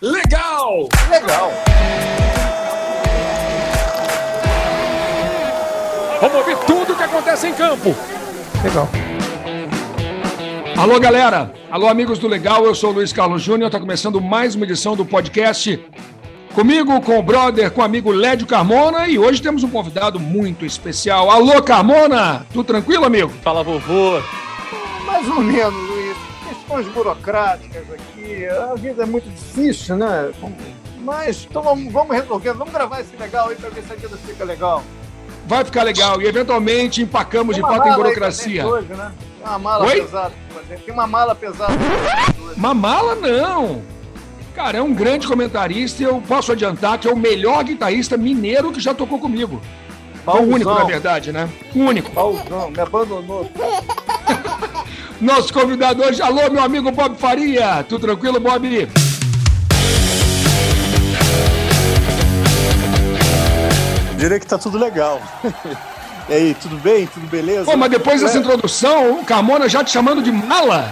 legal! Legal! Vamos ouvir tudo o que acontece em campo. Legal. Alô, galera. Alô, amigos do Legal. Eu sou o Luiz Carlos Júnior. Está começando mais uma edição do podcast. Comigo, com o brother, com o amigo Lédio Carmona. E hoje temos um convidado muito especial. Alô, Carmona. Tudo tranquilo, amigo? Fala, vovô. Mais ou menos. Questões burocráticas aqui. A vida é muito difícil, né? Mas então vamos, vamos resolvendo. Vamos gravar esse legal aí para ver se a vida fica legal. Vai ficar legal. E eventualmente empacamos de fato em burocracia. Hoje, né? Tem uma mala Oi? pesada. Tem uma mala pesada. Uma mala não. Cara, é um grande comentarista e eu posso adiantar que é o melhor guitarrista mineiro que já tocou comigo. É o único, na verdade, né? O único. Paulzão, me abandonou. Nosso convidado hoje, alô, meu amigo Bob Faria. Tudo tranquilo, Bob? Direi que tá tudo legal. E aí, tudo bem? Tudo beleza? Pô, mas depois dessa introdução, o Carmona já te chamando de mala?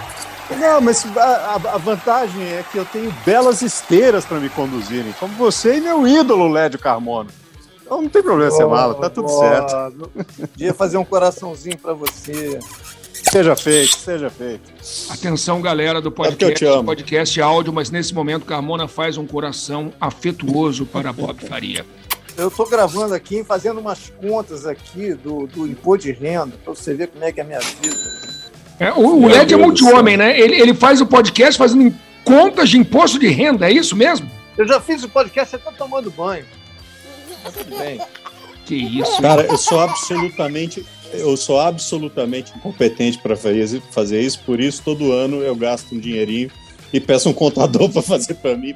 Não, mas a, a- a vantagem é que eu tenho belas esteiras para me conduzirem, como você e meu ídolo, Lédio Carmona. Então não tem problema ser mala, tá tudo certo. Podia fazer um coraçãozinho para você. Seja feito, seja feito. Atenção, galera do te podcast, amo. podcast áudio, mas nesse momento Carmona faz um coração afetuoso para Bob Faria. Eu tô gravando aqui, fazendo umas contas aqui do, do imposto de renda, para você ver como é que é a minha vida. É, o o Led é Deus multi-homem, né? Ele, ele faz o podcast fazendo contas de imposto de renda, é isso mesmo? Eu já fiz o podcast até tomando banho. Mas tudo bem. Que isso. Cara, eu sou absolutamente, eu sou absolutamente incompetente para fazer isso, por isso todo ano eu gasto um dinheirinho e peço um contador para fazer para mim,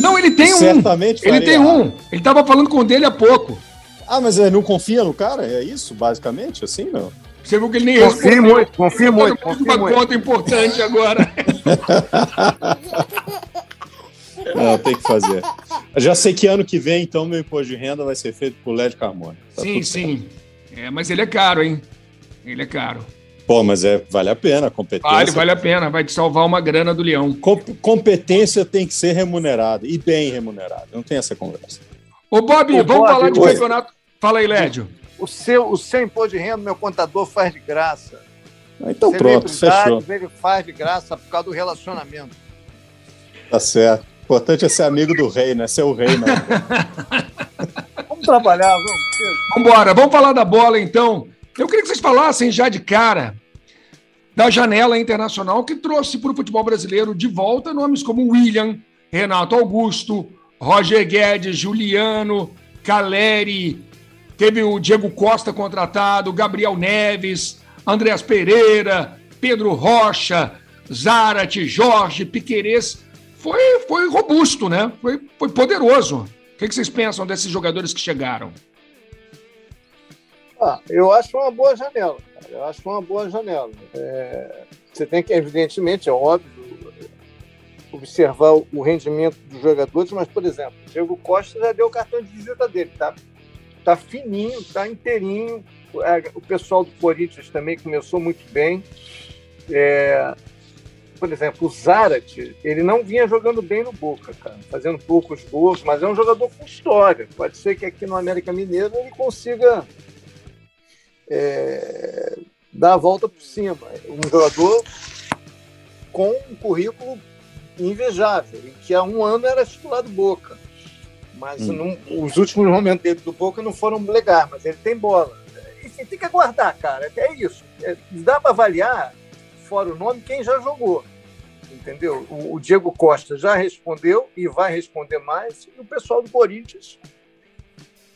Não, ele tem um. certamente Ele tem errado. um. Ele tava falando com o dele há pouco. Ah, mas é, não confia no cara? É isso, basicamente? Assim, não? Você viu que ele nem respondeu. muito, confio muito, Todo mundo confio uma muito. conta importante agora. Não, tem que fazer. Eu já sei que ano que vem, então, meu imposto de renda vai ser feito por LED Carmona. Tá sim, sim. É, mas ele é caro, hein? Ele é caro. Pô, mas é, vale a pena a competência. Vale, vale a pena. Vai te salvar uma grana do leão. Com- competência tem que ser remunerada e bem remunerada. Não tem essa conversa. Ô, Bob, Ô, vamos Bob, falar de oi. campeonato. Fala aí, Lédio. O seu, o seu imposto de renda, meu contador faz de graça. Ah, Então pronto, fechou. Ele faz de graça por causa do relacionamento. Tá certo. O importante é ser amigo do rei, né? Ser o rei, né? Vamos trabalhar, vamos. Vambora, vamos falar da bola então. Eu queria que vocês falassem já de cara da janela internacional que trouxe para o futebol brasileiro de volta nomes como William, Renato Augusto, Roger Guedes, Juliano, Caleri, teve o Diego Costa contratado, Gabriel Neves, Andreas Pereira, Pedro Rocha, Zarate, Jorge, Piquerez. Foi, foi robusto, né? Foi, foi poderoso. O que que vocês pensam desses jogadores que chegaram? Ah, eu acho uma boa janela. cara. Eu acho uma boa janela. É, você tem que, evidentemente, é óbvio, observar o- rendimento dos jogadores, mas, por exemplo, o Diego Costa já deu o cartão de visita dele, tá? Tá fininho, tá inteirinho. É, O pessoal do Corinthians também começou muito bem. É, por exemplo, o Zarate, ele não vinha jogando bem no Boca, cara, fazendo poucos gols, mas é um jogador com história. Pode ser que aqui no América Mineiro ele consiga é, dar a volta por cima. Um jogador com um currículo invejável, em que há um ano era titular do Boca. Mas Hum. não- os últimos momentos dele do Boca não foram legais, mas ele tem bola. Enfim, tem que aguardar, cara. É isso. É, dá para avaliar, fora o nome, quem já jogou. Entendeu? O, o Diego Costa já respondeu e vai responder mais. E o pessoal do Corinthians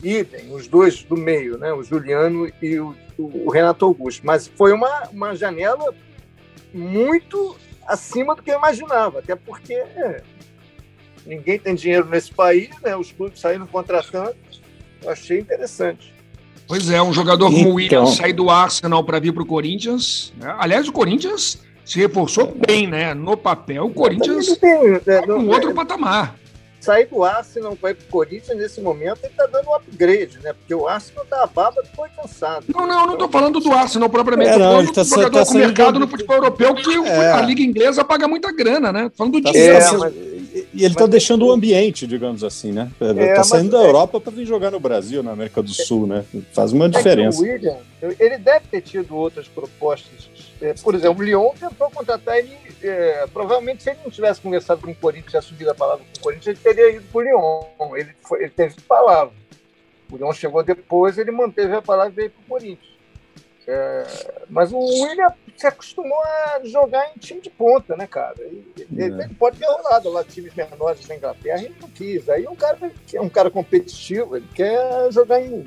idem, os dois do meio, né? o Juliano e o, o Renato Augusto. Mas foi uma, uma janela muito acima do que eu imaginava, até porque é, ninguém tem dinheiro nesse país, né? os clubes saíram contratando. Eu achei interessante. Pois é, um jogador como o Então. William sair do Arsenal para vir para o Corinthians. né? Aliás, o Corinthians se reforçou bem, né? No papel, o Corinthians tem, né, tá não- com outro patamar. sair do Arsenal para ir para o Corinthians nesse momento, ele está dando um upgrade, né? Porque o Arsenal tá a baba que foi cansado. Não, não, não tô falando do Arsenal propriamente. É, não, ele tá jogador tá com mercado do- no futebol europeu que É. a Liga Inglesa paga muita grana, né? Falando do Tá, dinheiro. É, tá- mas- E ele está deixando o ambiente, digamos assim, né? Está é, saindo da é Europa para vir jogar no Brasil, na América do Sul, né? Faz uma diferença. o William, ele deve ter tido outras propostas. É, por exemplo, o Lyon tentou contratar ele. É, provavelmente, se ele não tivesse conversado com o Corinthians, assumido a palavra com o Corinthians, ele teria ido para o Lyon. Ele, foi, ele teve palavra. O Lyon chegou depois, ele manteve a palavra e veio para o Corinthians. É, mas o William se acostumou a jogar em time de ponta, né, cara? Ele, é. ele pode ter rolado lá times menores da Inglaterra, ele não quis. Aí um cara que é um cara competitivo, ele quer jogar em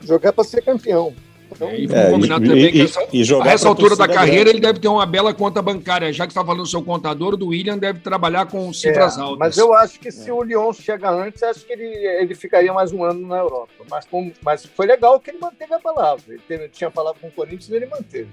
jogar para ser campeão. Então, é, e vamos combinar e, também que essa, e a essa altura da carreira grande. ele deve ter uma bela conta bancária. Já que está falando do seu contador, o do William deve trabalhar com cifras é, altas. Mas eu acho que se é. o Lyon chega antes, acho que ele, ele ficaria mais um ano na Europa. Mas, mas foi legal que ele manteve a palavra. Ele teve, tinha palavra com o Corinthians e ele manteve.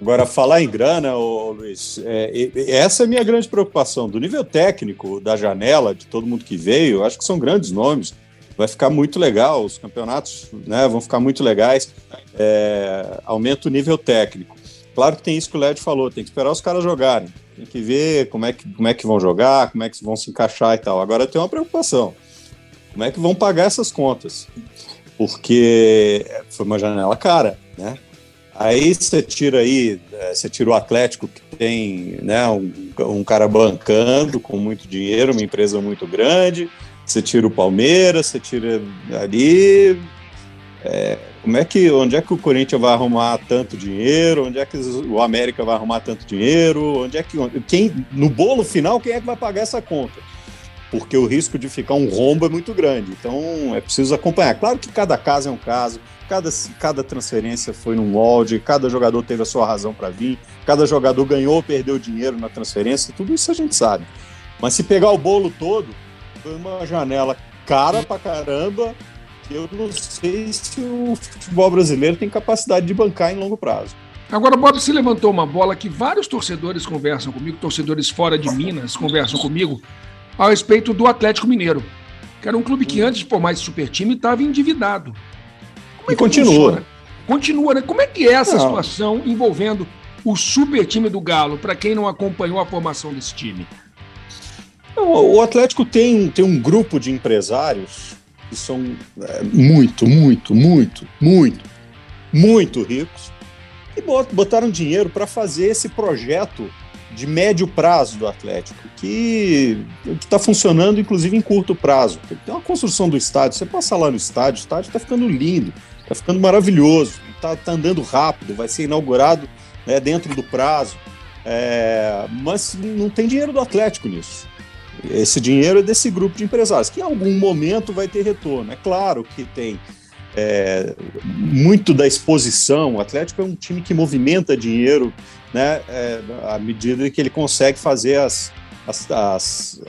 Agora, falar em grana, ô, Luiz, é, essa é a minha grande preocupação. Do nível técnico da janela, de todo mundo que veio, acho que são grandes nomes. Vai ficar muito legal, os campeonatos né, vão ficar muito legais. É, aumenta o nível técnico. Claro que tem isso que o Led falou, tem que esperar os caras jogarem. Tem que ver como é que, como é que vão jogar, como é que vão se encaixar e tal. Agora tem uma preocupação. Como é que vão pagar essas contas? Porque foi uma janela cara, né? Aí você tira aí, é, você tira o Atlético, que tem né, um, um, cara bancando com muito dinheiro, uma empresa muito grande, você tira o Palmeiras, você tira ali. É, como é que, onde é que o Corinthians vai arrumar tanto dinheiro? Onde é que o América vai arrumar tanto dinheiro? Onde é que quem no bolo final quem é que vai pagar essa conta? Porque o risco de ficar um rombo é muito grande. Então é preciso acompanhar. Claro que cada caso é um caso Cada, cada transferência foi num molde, cada jogador teve a sua razão para vir, cada jogador ganhou ou perdeu dinheiro na transferência, tudo isso a gente sabe. Mas se pegar o bolo todo, foi uma janela cara pra caramba, que eu não sei se o futebol brasileiro tem capacidade de bancar em longo prazo. Agora, Bob, se levantou uma bola que vários torcedores conversam comigo, torcedores fora de Minas conversam comigo, a respeito do Atlético Mineiro, que era um clube que antes de formar esse super time estava endividado. Como é e continua. Funciona? Continua, né? Como é que é essa não. situação envolvendo o super time do Galo, para quem não acompanhou a formação desse time? O Atlético tem, tem um grupo de empresários que são é, muito, muito, muito, muito, muito ricos e botaram dinheiro para fazer esse projeto de médio prazo do Atlético, que está funcionando inclusive em curto prazo. Tem uma construção do estádio, você passa lá no estádio, o estádio está ficando lindo, Tá ficando maravilhoso, tá, tá andando rápido, vai ser inaugurado né, dentro do prazo. É, mas não tem dinheiro do Atlético nisso. Esse dinheiro é desse grupo de empresários, que em algum momento vai ter retorno. É claro que tem é, muito da exposição. O Atlético é um time que movimenta dinheiro né, é, à medida que ele consegue fazer as. as, as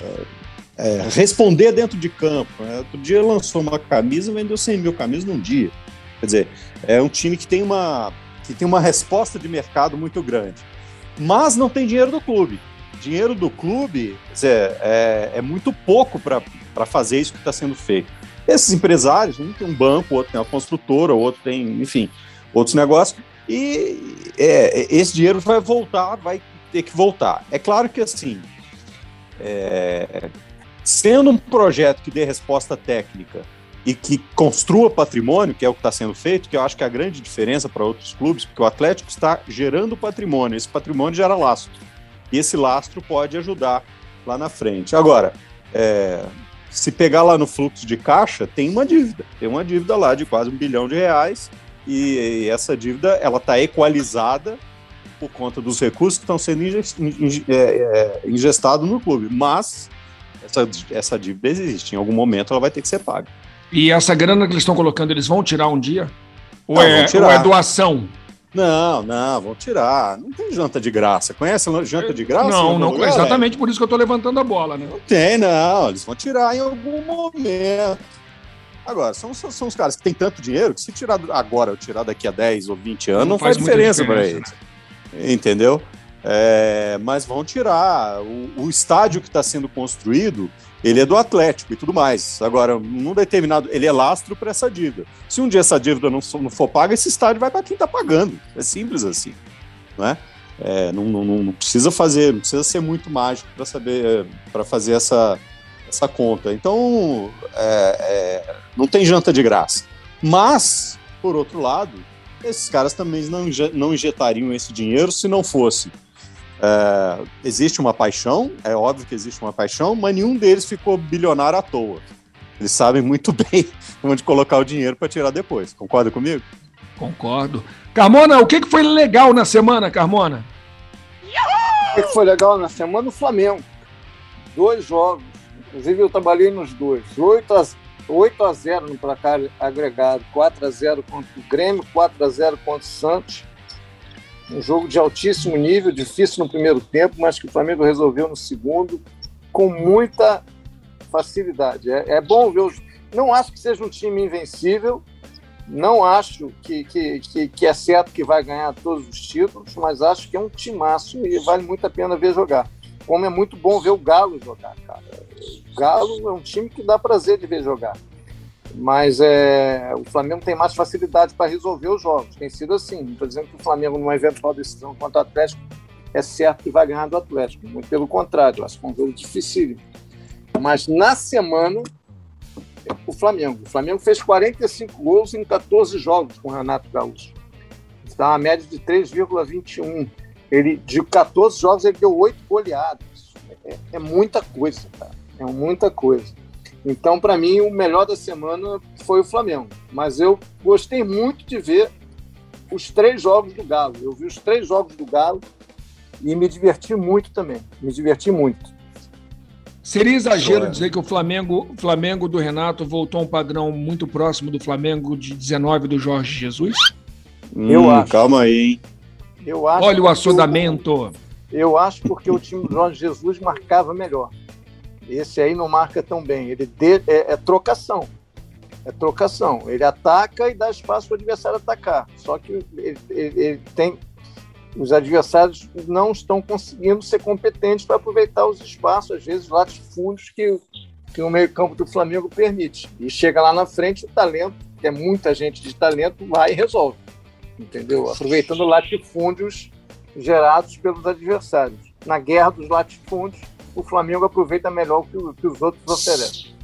é, responder dentro de campo. Né? Outro dia lançou uma camisa, vendeu 100 mil camisas num dia. Quer dizer, é um time que tem uma, que tem uma resposta de mercado muito grande. Mas não tem dinheiro do clube. Dinheiro do clube dizer, é, é muito pouco para fazer isso que está sendo feito. Esses empresários, um tem um banco, outro tem uma construtora, outro tem, enfim, outros negócios. E é, esse dinheiro vai voltar, vai ter que voltar. É claro que assim, é, sendo um projeto que dê resposta técnica e que construa patrimônio, que é o que está sendo feito, que eu acho que é a grande diferença para outros clubes, porque o Atlético está gerando patrimônio, esse patrimônio gera lastro. E esse lastro pode ajudar lá na frente. Agora, é, se pegar lá no fluxo de caixa, tem uma dívida. Tem uma dívida lá de quase um bilhão de reais, e, e essa dívida ela está equalizada por conta dos recursos que estão sendo é, é, ingestados no clube. Mas essa, essa dívida existe, em algum momento ela vai ter que ser paga. E essa grana que eles estão colocando, eles vão tirar um dia? Ou, não, é, ou é doação? Não, não, vão tirar. Não tem janta de graça. Conhece a janta de graça? Não, não, lugar, exatamente é? por isso que eu estou levantando a bola, né? Não tem, não. Eles vão tirar em algum momento. Agora, são, são os caras que têm tanto dinheiro que se tirar agora ou tirar daqui a 10 ou 20 anos, não, não faz, faz diferença, diferença para eles. Entendeu? É, mas vão tirar. O, o estádio que está sendo construído ele é do Atlético e tudo mais. Agora, num determinado. Ele é lastro para essa dívida. Se um dia essa dívida não, não for paga, esse estádio vai para quem está pagando. É simples assim. Né? É, não, não, não, precisa fazer, não precisa ser muito mágico para saber, para fazer essa, essa conta. Então, é, é, não tem janta de graça. Mas, por outro lado, esses caras também não, não injetariam esse dinheiro se não fosse. É, existe uma paixão, é óbvio que existe uma paixão, mas nenhum deles ficou bilionário à toa. Eles sabem muito bem onde colocar o dinheiro para tirar depois. Concorda comigo? Concordo. Carmona, o que foi legal na semana, Carmona? O que foi legal na semana? O Flamengo. Dois jogos. Inclusive, eu trabalhei nos dois. 8 a, 8 a 0 no placar agregado. 4 a 0 contra o Grêmio, 4 a 0 contra o Santos. Um jogo de altíssimo nível, difícil no primeiro tempo, mas que o Flamengo resolveu no segundo com muita facilidade. É, é bom ver os. Não acho que seja um time invencível, não acho que, que, que, que, é certo que vai ganhar todos os títulos, mas acho que é um timaço e vale muito a pena ver jogar. Como é muito bom ver o Galo jogar, cara. O Galo é um time que dá prazer de ver jogar. Mas é, o Flamengo tem mais facilidade para resolver os jogos. Tem sido assim. Não estou dizendo que o Flamengo, numa eventual decisão contra o Atlético, é certo que vai ganhar do Atlético. Muito pelo contrário, acho que é um jogo dificílimo. Mas na semana, o Flamengo. O Flamengo fez 45 gols em 14 jogos com o Renato Gaúcho. Está uma média de 3,21. Ele, de 14 jogos, ele deu 8 goleadas. É, é muita coisa, cara. É muita coisa. Então, para mim, o melhor da semana foi o Flamengo. Mas eu gostei muito de ver os três jogos do Galo. Eu vi os três jogos do Galo e me diverti muito também. Me diverti muito. Seria exagero dizer que o Flamengo, Flamengo do Renato voltou a um padrão muito próximo do Flamengo de 19 do Jorge Jesus? Hum, eu acho. Calma aí, hein? Eu acho Olha o assodamento. Eu, eu acho porque o time do Jorge Jesus marcava melhor. Esse aí não marca tão bem. Ele de, é, é, trocação. É trocação. Ele ataca e dá espaço para o adversário atacar. Só que ele, ele, ele tem os adversários não estão conseguindo ser competentes para aproveitar os espaços, às vezes latifúndios que, que o meio-campo do Flamengo permite. E chega lá na frente, o talento, que é muita gente de talento, vai e resolve. Entendeu? Aproveitando latifúndios gerados pelos adversários. Na guerra dos latifúndios, o Flamengo aproveita melhor que, que os outros oferecem.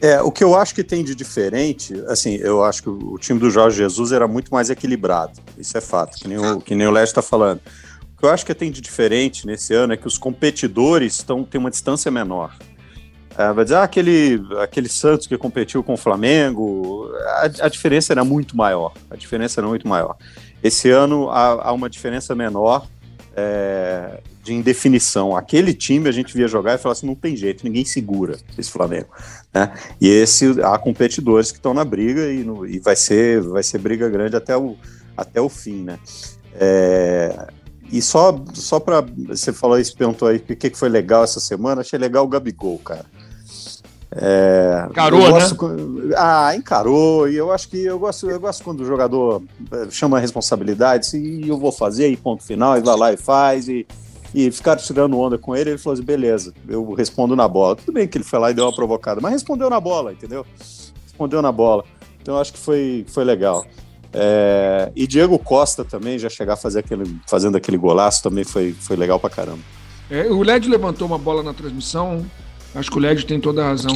É, o que eu acho que tem de diferente, assim, eu acho que o time do Jorge Jesus era muito mais equilibrado. Isso é fato, que nem o, que nem o Leste está falando. O que eu acho que tem de diferente nesse ano é que os competidores estão, têm uma distância menor. É, vai dizer, ah, aquele, aquele Santos que competiu com o Flamengo, a, a, diferença era muito maior. A diferença era muito maior. Esse ano há, há uma diferença menor é, de indefinição. Aquele time a gente via jogar e falava assim: não tem jeito, ninguém segura esse Flamengo. Né? E esse há competidores que estão na briga e, no, e, vai, ser, vai ser briga grande até o, até o fim. Né? É, e só, só para. Você falou isso, perguntou aí o que, que foi legal essa semana, achei legal o Gabigol, cara. É, encarou, gosto, né? Ah, encarou. E eu acho que eu gosto, eu gosto quando o jogador eh, chama a responsabilidade, e eu vou fazer, e ponto final, e vai lá e faz, e, e ficaram tirando onda com ele, ele falou assim: beleza, eu respondo na bola. Tudo bem que ele foi lá e deu uma provocada, mas respondeu na bola, entendeu? Respondeu na bola. Então eu acho que foi, foi legal. É, e Diego Costa também, já chegar aquele, fazendo aquele golaço, também foi, foi legal pra caramba. É, o Led levantou uma bola na transmissão, acho que o Led tem toda a razão.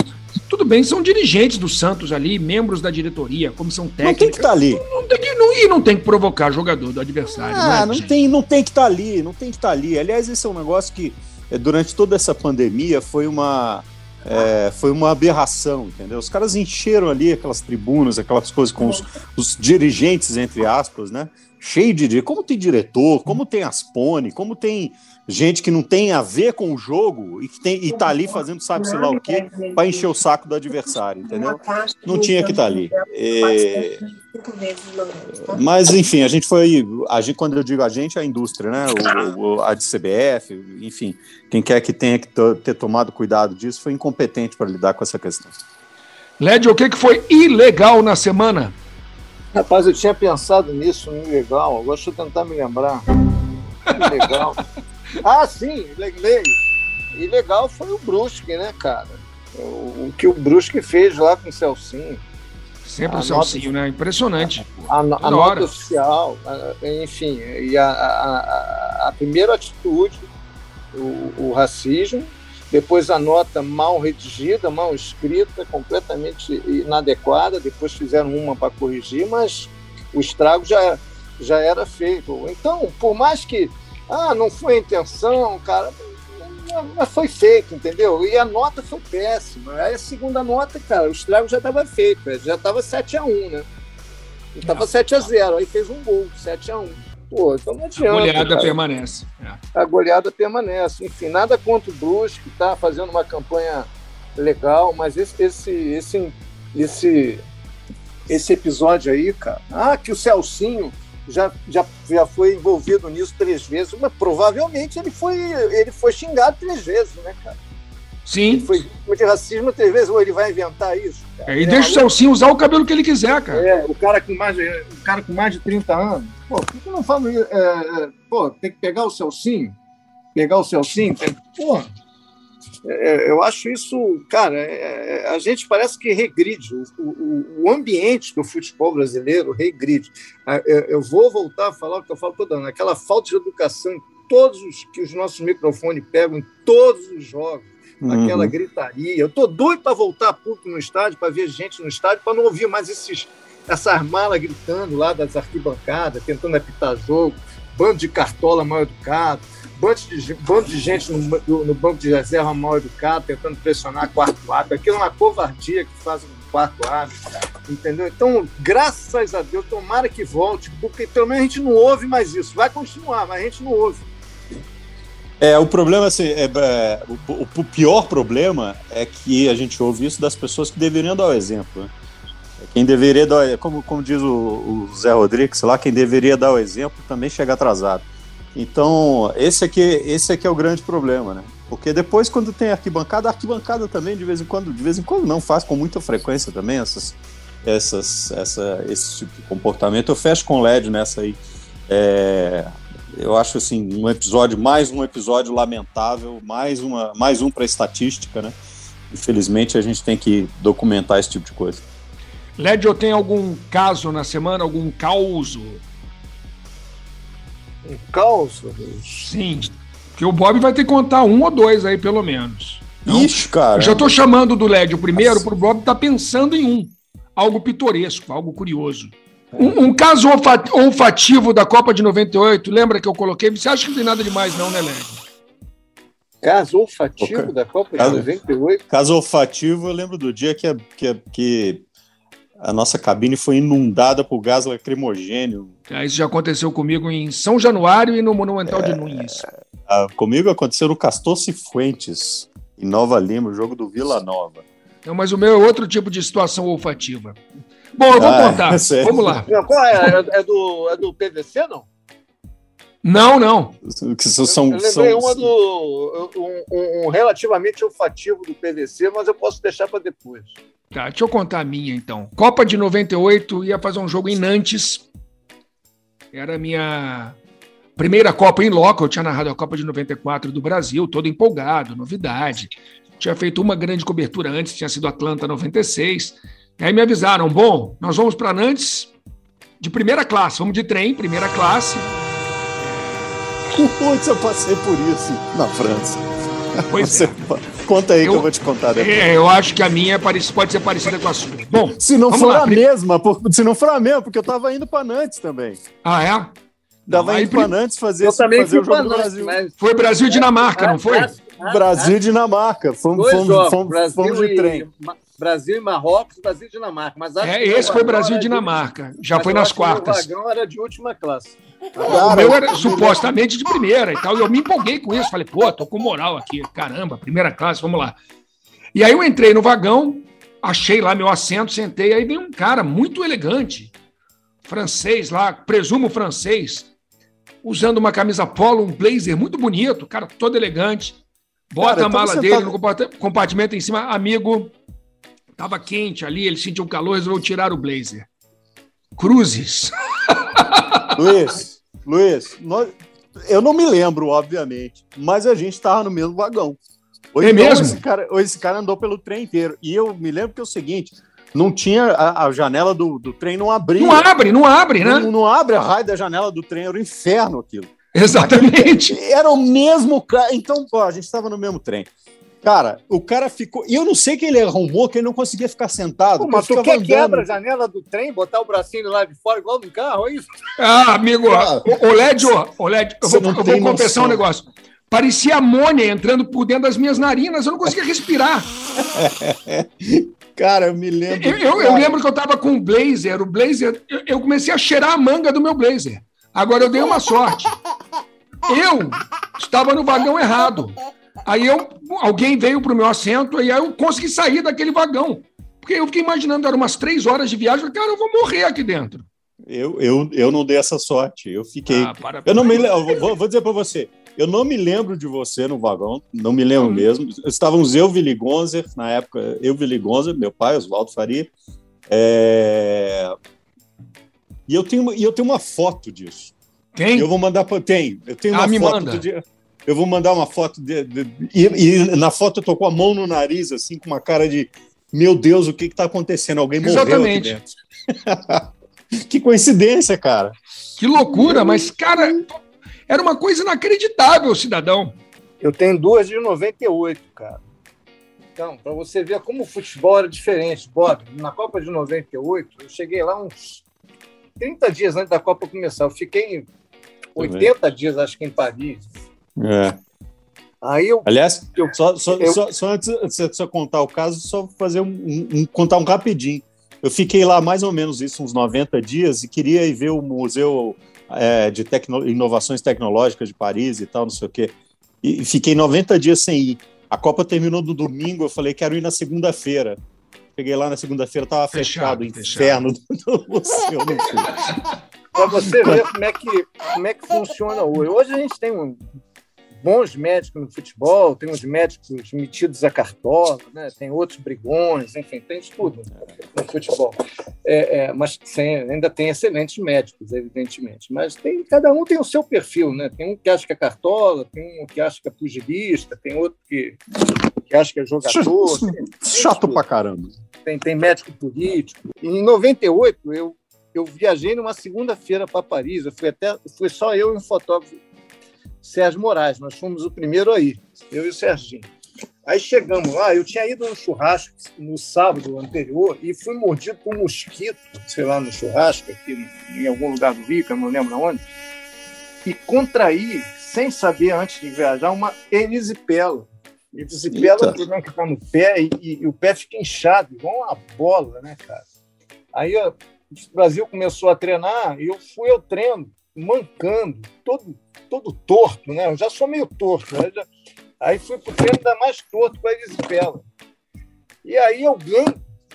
Tudo bem, são dirigentes do Santos ali, membros da diretoria, comissão técnica. Não tem que estar tá ali. Não, não, tem que, não, e não tem que provocar jogador do adversário. Ah, não, é, não tem, não tem que estar tá ali, não tem que estar tá ali. Aliás, esse é um negócio que é, durante toda essa pandemia foi uma, é, foi uma aberração, entendeu? Os caras encheram ali aquelas tribunas, aquelas coisas com os, os dirigentes, entre aspas, né? Cheio de. Como tem diretor, como tem Aspone, como tem gente que não tem a ver com o jogo e que tem, e tá ali fazendo sabe-se lá o quê para encher o saco do adversário, entendeu? Não tinha que estar tá ali. É... Mas, enfim, a gente foi. A gente, quando eu digo a gente, é a indústria, né? O, o, a de CBF, enfim, quem quer que tenha que ter tomado cuidado disso foi incompetente para lidar com essa questão. Led, o que, que foi ilegal na semana? Rapaz, eu tinha pensado nisso, no ilegal. Agora deixa eu tentar me lembrar. Ilegal. Ah, sim, lembrei. E legal foi o Brusque, né, cara? O, o, que o Brusque fez lá com o Celcinho. Sempre a o Celcinho, nota, né? Impressionante. A, a, a nota oficial, enfim, e a, primeira atitude, o, o racismo, depois a nota mal redigida, mal escrita, completamente inadequada, depois fizeram uma para corrigir, mas o estrago já, já era feito. Então, por mais que ah, não foi a intenção, cara, mas foi feito, entendeu? E a nota foi péssima. Aí a segunda nota, cara, o estrago já estava feito, já estava 7x1, né? Estava 7x0, aí fez um gol, 7x1. Pô, então não adianta. A goleada cara. permanece. É. A goleada permanece. Enfim, nada contra o Brusque, que está fazendo uma campanha legal, mas esse, esse, esse, esse, esse episódio aí, cara. Ah, que o Celcinho já, já, já foi envolvido nisso três vezes, mas provavelmente ele foi, ele foi xingado três vezes, né, cara? Sim. Ele foi de racismo três vezes, ou ele vai inventar isso? É, e é, deixa o Celcinho usar o cabelo que ele quiser, cara. É, o cara com mais de, o cara com mais de 30 anos. Pô, por que não fala. É, é, pô, tem que pegar o Celcinho, pegar o Celcinho, tem, pô, é, eu acho isso, cara, é, é, a gente parece que regride. O, o, o, ambiente do futebol brasileiro regride. Eu vou voltar a falar o que eu falo toda ano, aquela falta de educação em todos os que os nossos microfones pegam, em todos os jogos, uhum. aquela gritaria. Eu tô doido para voltar público no estádio, para ver gente no estádio, para não ouvir mais esses, essas malas gritando lá das arquibancadas, tentando apitar jogo, bando de cartola mal educado bando de, bando de gente no, no, banco de reserva mal educado, tentando pressionar quarto árbitro. Aquilo é uma covardia que faz o quarto árbitro, entendeu? Então, graças a Deus, tomara que volte, porque pelo menos a gente não ouve mais isso. Vai continuar, mas a gente não ouve. É, o problema, assim, é, é o, o, pior problema é que a gente ouve isso das pessoas que deveriam dar o exemplo. Né? Quem deveria dar, como, como diz o, o Zé Rodrigues lá, quem deveria dar o exemplo também chega atrasado. Então, esse aqui, esse aqui é o grande problema, né? Porque depois, quando tem arquibancada, arquibancada também, de vez em quando, de vez em quando não, faz com muita frequência também essas, essas, essa, esse tipo de comportamento. Eu fecho com LED nessa aí. É, eu acho assim, um episódio, mais um episódio lamentável, mais, uma, mais um para estatística, né? Infelizmente a gente tem que documentar esse tipo de coisa. LED, eu tenho algum caso na semana, algum caos um caos? Sim. Porque o Bob vai ter que contar um ou dois aí, pelo menos. Então, Ixi, cara. Eu já estou chamando do LED o primeiro para o Bob estar tá pensando em um. Algo pitoresco, algo curioso. Um, um, caso olfativo da Copa de 98, lembra que eu coloquei? Você acha que não tem nada demais, não, né, LED? Caso olfativo da Copa de 98? Caso olfativo, eu lembro do dia que, que, que a nossa cabine foi inundada por gás lacrimogênio. É, isso já aconteceu comigo em São Januário e no Monumental é, de Nunes. A, comigo aconteceu no Castor Cifuentes, em Nova Lima, o jogo do Vila Nova. Não, mas o meu é outro tipo de situação olfativa. Bom, eu vou ah, contar. É Vamos lá. qual é? É, é do, é do PVC, não? Não, não. Que são, eu lembrei são... uma do. Um, um, relativamente olfativo do PVC, mas eu posso deixar para depois. Tá, deixa eu contar a minha então. Copa de 98, ia fazer um jogo em Nantes. Era a minha primeira Copa em loco. Eu tinha narrado a Copa de 94 do Brasil, todo empolgado, novidade. Tinha feito uma grande cobertura antes, tinha sido Atlanta 96. E aí me avisaram: bom, nós vamos para Nantes de primeira classe, vamos de trem, primeira classe. Putz, eu passei por isso na França. Pois Você, é. Conta aí eu, que eu vou te contar depois. É, eu acho que a minha é pode ser parecida com a sua. Bom, se não for lá. a mesma, se não for a mesma, porque eu tava indo para Nantes também. Ah, é? Dava indo para Nantes fazer, eu também fazer o jogo do Brasil. Mas... Foi Brasil e Dinamarca, não foi? Brasil e Dinamarca. Fomos, fomos, fomos, fomos de trem. Brasil e Marrocos, Brasil e Dinamarca. Mas é, esse foi Brasil e Dinamarca. De... Já foi nas quartas. O vagão era de última classe. Cara, o meu era supostamente de primeira e tal. E eu me empolguei com isso. Falei, pô, tô com moral aqui. Caramba, primeira classe, vamos lá. E aí eu entrei no vagão, achei lá meu assento, sentei. Aí vem um cara muito elegante, francês lá, presumo francês, usando uma camisa polo, um blazer muito bonito, cara todo elegante. Bota cara, a mala dele no compartimento em cima. Amigo, tava quente ali, ele sentiu calor, resolveu tirar o blazer. Cruzes. Luiz, Luiz, nós, eu não me lembro, obviamente, mas a gente estava no mesmo vagão. Ou é então, mesmo? Esse cara, esse cara andou pelo trem inteiro. E eu me lembro que é o seguinte: não tinha a, a janela do, do, trem não abria. Não abre, não abre, né? Não, não abre a raio da janela do trem, era o um inferno aquilo. Exatamente. Era o mesmo cara. Então, pô, a gente estava no mesmo trem. Cara, o cara ficou. E eu não sei que ele arrumou, que ele não conseguia ficar sentado. Pô, mas tu quer quebra a janela do trem, botar o bracinho lá de fora, igual no carro, é isso? Ah, amigo, ah, o LED, o LED, eu vou, eu vou confessar um negócio. Parecia amônia entrando por dentro das minhas narinas, eu não conseguia respirar. cara, eu me lembro. Eu, eu, eu lembro que eu estava com um blazer, o blazer, eu, eu comecei a cheirar a manga do meu blazer. Agora eu dei uma sorte. Eu estava no vagão errado. Aí eu, alguém veio para o meu assento e aí eu consegui sair daquele vagão. Porque eu fiquei imaginando, eram umas três horas de viagem, cara, eu vou morrer aqui dentro. Eu, eu, eu não dei essa sorte. Eu fiquei. Ah, para, para. Eu não me lembro. Vou, vou dizer para você. Eu não me lembro de você no vagão, não me lembro hum. mesmo. Estávamos eu, Willy Gonzer, na época, eu, Willy Gonzer, meu pai, Oswaldo Faria. É... E eu tenho, e eu tenho uma foto disso. Tem? Eu vou mandar para. Tem. Eu tenho ah, uma me foto. Manda. De... Eu vou mandar uma foto. De, de... E, e, na foto eu tô com a mão no nariz, assim, com uma cara de. Meu Deus, o que está acontecendo? Alguém morreu Exatamente. aqui dentro. que coincidência, cara. Que loucura, mas, cara, era uma coisa inacreditável, cidadão. Eu tenho duas de 98, cara. Então, para você ver como o futebol era diferente, Bob, na Copa de 98, eu cheguei lá uns 30 dias antes da Copa começar. Eu fiquei 80 dias, acho que, em Paris. É. Aí eu. Aliás, eu, só, só, eu, só, só, antes de você contar o caso, só fazer um, um, contar um rapidinho. Eu fiquei lá mais ou menos isso, uns 90 dias, e queria ir ver o Museu é, de tecno, inovações tecnológicas de Paris e tal, não sei o quê. E fiquei 90 dias sem ir. A Copa terminou no domingo, eu falei, quero ir na segunda-feira. Cheguei lá na segunda-feira, estava fechado, fechado, inferno do, museu, não Para você ver como é, que, como é que funciona hoje. Hoje a gente tem um bons médicos no futebol, tem uns médicos metidos a cartola, né? tem outros brigões, enfim, tem de tudo no futebol. É, é, mas tem, ainda tem excelentes médicos, evidentemente. Mas tem, cada um tem o seu perfil, né? Tem um que acha que é cartola, tem um que acha que é pugilista, tem outro que, que acha que é jogador. Tem, Chato tem pra caramba. Tem, tem médico político. Em 98, eu, eu viajei numa segunda-feira para Paris. Eu fui até, fui só eu e um fotógrafo Sérgio Moraes. Nós fomos o primeiro aí, eu e o Serginho. Aí chegamos lá, eu tinha ido no churrasco no sábado anterior e fui mordido por um mosquito, sei lá, no churrasco, aqui em algum lugar do Rio, que eu não lembro onde, e contraí, sem saber antes de viajar, uma erisipela. Erisipela é um problema que está no pé e, e, e, o pé fica inchado, igual uma bola, né, cara? Aí ó, o Brasil começou a treinar e eu fui ao treino, mancando, todo todo torto, né? Eu já sou meio torto, né? Já... Aí fui para o treino ainda mais torto com a Elisipela. E aí alguém,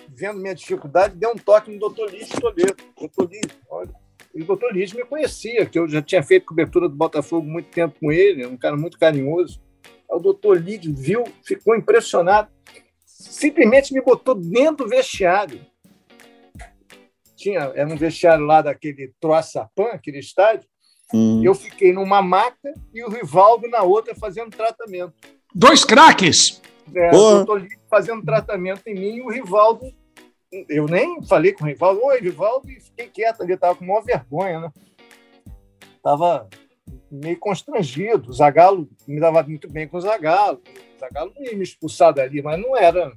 vendo minha dificuldade, deu um toque no doutor Lídio Toledo. Doutor Lídio, olha. E o doutor Lídio me conhecia, que eu já tinha feito cobertura do Botafogo muito tempo com ele, um cara muito carinhoso. Aí o doutor Lídio viu, ficou impressionado, simplesmente me botou dentro do vestiário. Tinha, era um vestiário lá daquele Troaçapã, aquele estádio, Hum. Eu fiquei numa maca e o Rivaldo na outra fazendo tratamento. Dois craques! É, o doutor fazendo tratamento em mim e o Rivaldo. Eu nem falei com o Rivaldo, oi, Rivaldo, e fiquei quieto ali, estava com maior vergonha, né? Estava meio constrangido. O Zagalo me dava muito bem com o Zagalo. O Zagalo não ia me expulsar dali, mas não era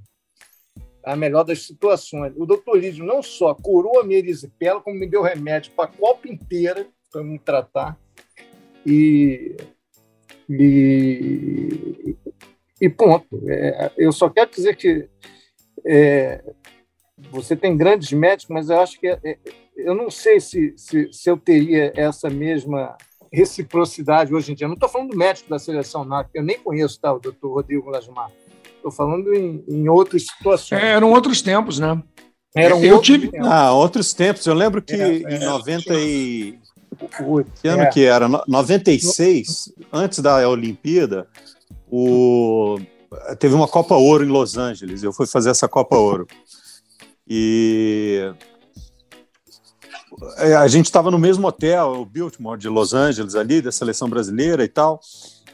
a melhor das situações. O doutor Lídio não só curou a minha erisipela, como me deu remédio para a Copa inteira para me tratar. E, e, e ponto. É, eu só quero dizer que é, você tem grandes médicos, mas eu acho que é, é, eu não sei se, se, se, eu teria essa mesma reciprocidade hoje em dia. Eu não estou falando do médico da seleção NAC, eu nem conheço tá, o doutor Rodrigo Lasmar. Estou falando em, em outras situações. É, eram outros tempos, né? Eram eu tive tempos. Ah, outros tempos. Eu lembro que é, em 90 e que ano é. que era? 96, antes da Olimpíada, o... teve uma Copa Ouro em Los Angeles. Eu fui fazer essa Copa Ouro. E a gente estava no mesmo hotel, o Biltmore de Los Angeles ali, da seleção brasileira e tal.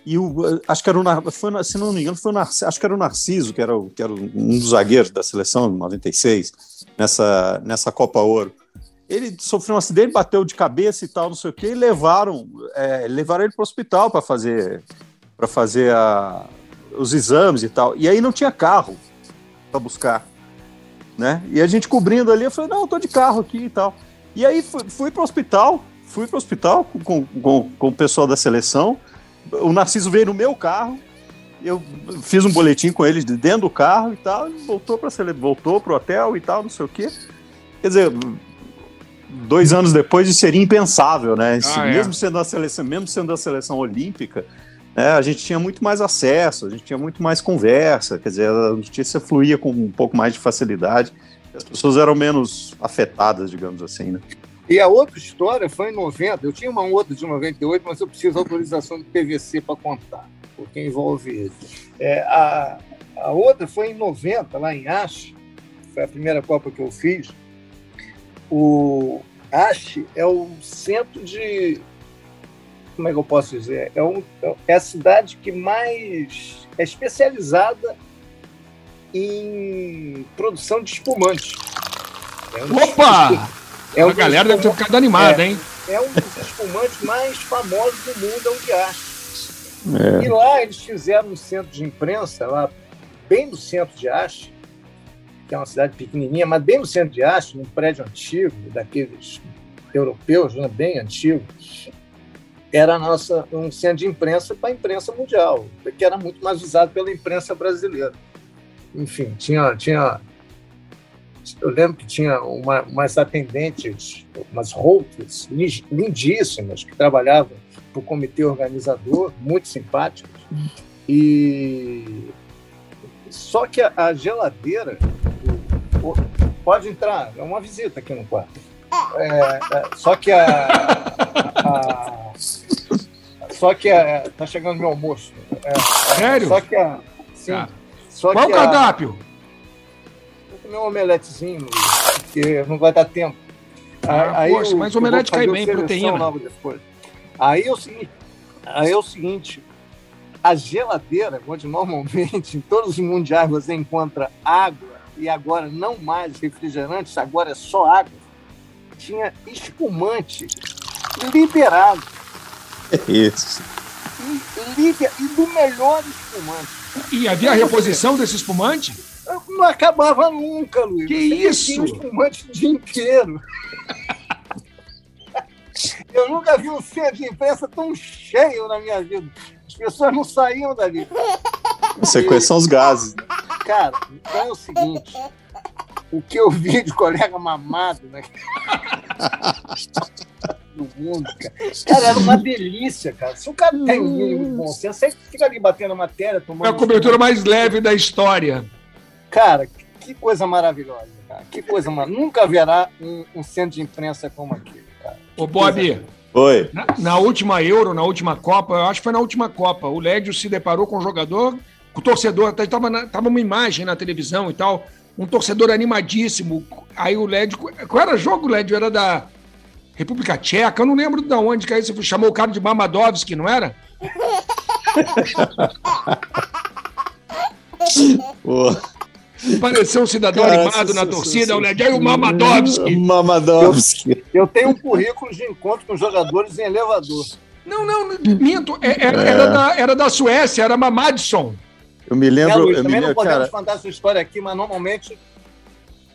E o, acho que era o foi, se não me engano, foi o Narciso, acho que era o Narciso, que era, o, que era um dos zagueiros da seleção de 96, nessa, nessa Copa Ouro. Ele sofreu um acidente, bateu de cabeça e tal, não sei o quê, e levaram, é, levaram ele para o hospital para fazer, para fazer a, os exames e tal. E aí não tinha carro para buscar. Né? E a gente cobrindo ali, eu falei, não, eu tô de carro aqui e tal. E aí fui, fui para o hospital, fui para o hospital com, com, com o pessoal da seleção, o Narciso veio no meu carro, eu fiz um boletim com eles dentro do carro e tal, e voltou para voltou pro hotel e tal, não sei o quê. Quer dizer, dois anos depois isso seria impensável, né? Ah, é. mesmo sendo a seleção, mesmo sendo a seleção olímpica, né, a gente tinha muito mais acesso, a gente tinha muito mais conversa, quer dizer, a notícia fluía com um pouco mais de facilidade, as pessoas eram menos afetadas, digamos assim, né? E a outra história foi em 90. Eu tinha uma outra de 98, mas eu preciso de autorização do PVC para contar, porque envolve ele. É, a, a outra foi em 90, lá em Ache, foi a primeira Copa que eu fiz. O Ache é o centro de. Como é que eu posso dizer? É, um, é a cidade que mais é especializada em produção de espumante. É um Opa! É a galera deve ter ficado animada, é, hein? É um dos espumantes mais famosos do mundo, é o Guiache. É. E lá eles fizeram um centro de imprensa, lá bem no centro de Ache, que é uma cidade pequenininha, mas bem no centro de Ache, num prédio antigo, daqueles europeus, né, bem antigo, era nossa, um centro de imprensa para a imprensa mundial, que era muito mais usado pela imprensa brasileira. Enfim, tinha, tinha eu lembro que tinha uma, umas atendentes, umas roupas lindíssimas, que trabalhavam para o comitê organizador, muito simpáticas. E só que a, a geladeira pode entrar, é uma visita aqui no quarto. É, é, só que a, a, só que a, tá chegando meu almoço. É, Sério? Só que a, sim, ah. só Qual o cardápio? Comer um omeletezinho, porque não vai dar tempo. Ah, aí poxa, eu, mas o omelete cai bem, proteína. Aí é o seguinte, aí é o seguinte, a geladeira, onde normalmente em todos os mundiais você encontra água e agora não mais refrigerantes, agora é só água, tinha espumante liberado. É isso. E, e do melhor espumante. E havia reposição desse espumante? Não acabava nunca, Luiz. Que Você isso? Tinha um espumante o dia inteiro. Eu nunca vi um centro de imprensa tão cheio na minha vida. As pessoas não saíam dali. Você conhece são os gases. Cara, então é o seguinte. O que eu vi de colega mamado né? no mundo, cara. Cara, era uma delícia, cara. Se o cara tem um mínimo de bom senso, você fica ali batendo matéria, tomando. É a cobertura mais leve da história. Cara, que coisa maravilhosa, cara. Que coisa maravilhosa. Nunca haverá um, um, centro de imprensa como aquele, cara. Ô, Bob. Oi. Na, na, última Euro, na última Copa, eu acho que foi na última Copa, o Lédio se deparou com um jogador, com o torcedor, até tava, tava uma imagem na televisão e tal, um torcedor animadíssimo. Aí o Lédio. Qual era o jogo, Lédio? Era da República Tcheca, eu não lembro de onde que aí você chamou o cara de Mamadovski, não era? Pô. Pareceu um cidadão Cara, animado na torcida, olha, aí o Mamadovski. Mamadovski. Eu, eu, tenho um currículo de encontro com jogadores em elevador. Não, não, minto. É, era, é. era, da, era da Suécia, era Mamadson. Eu me lembro. É, Luiz, eu também me não podemos cara... contar essa história aqui, mas normalmente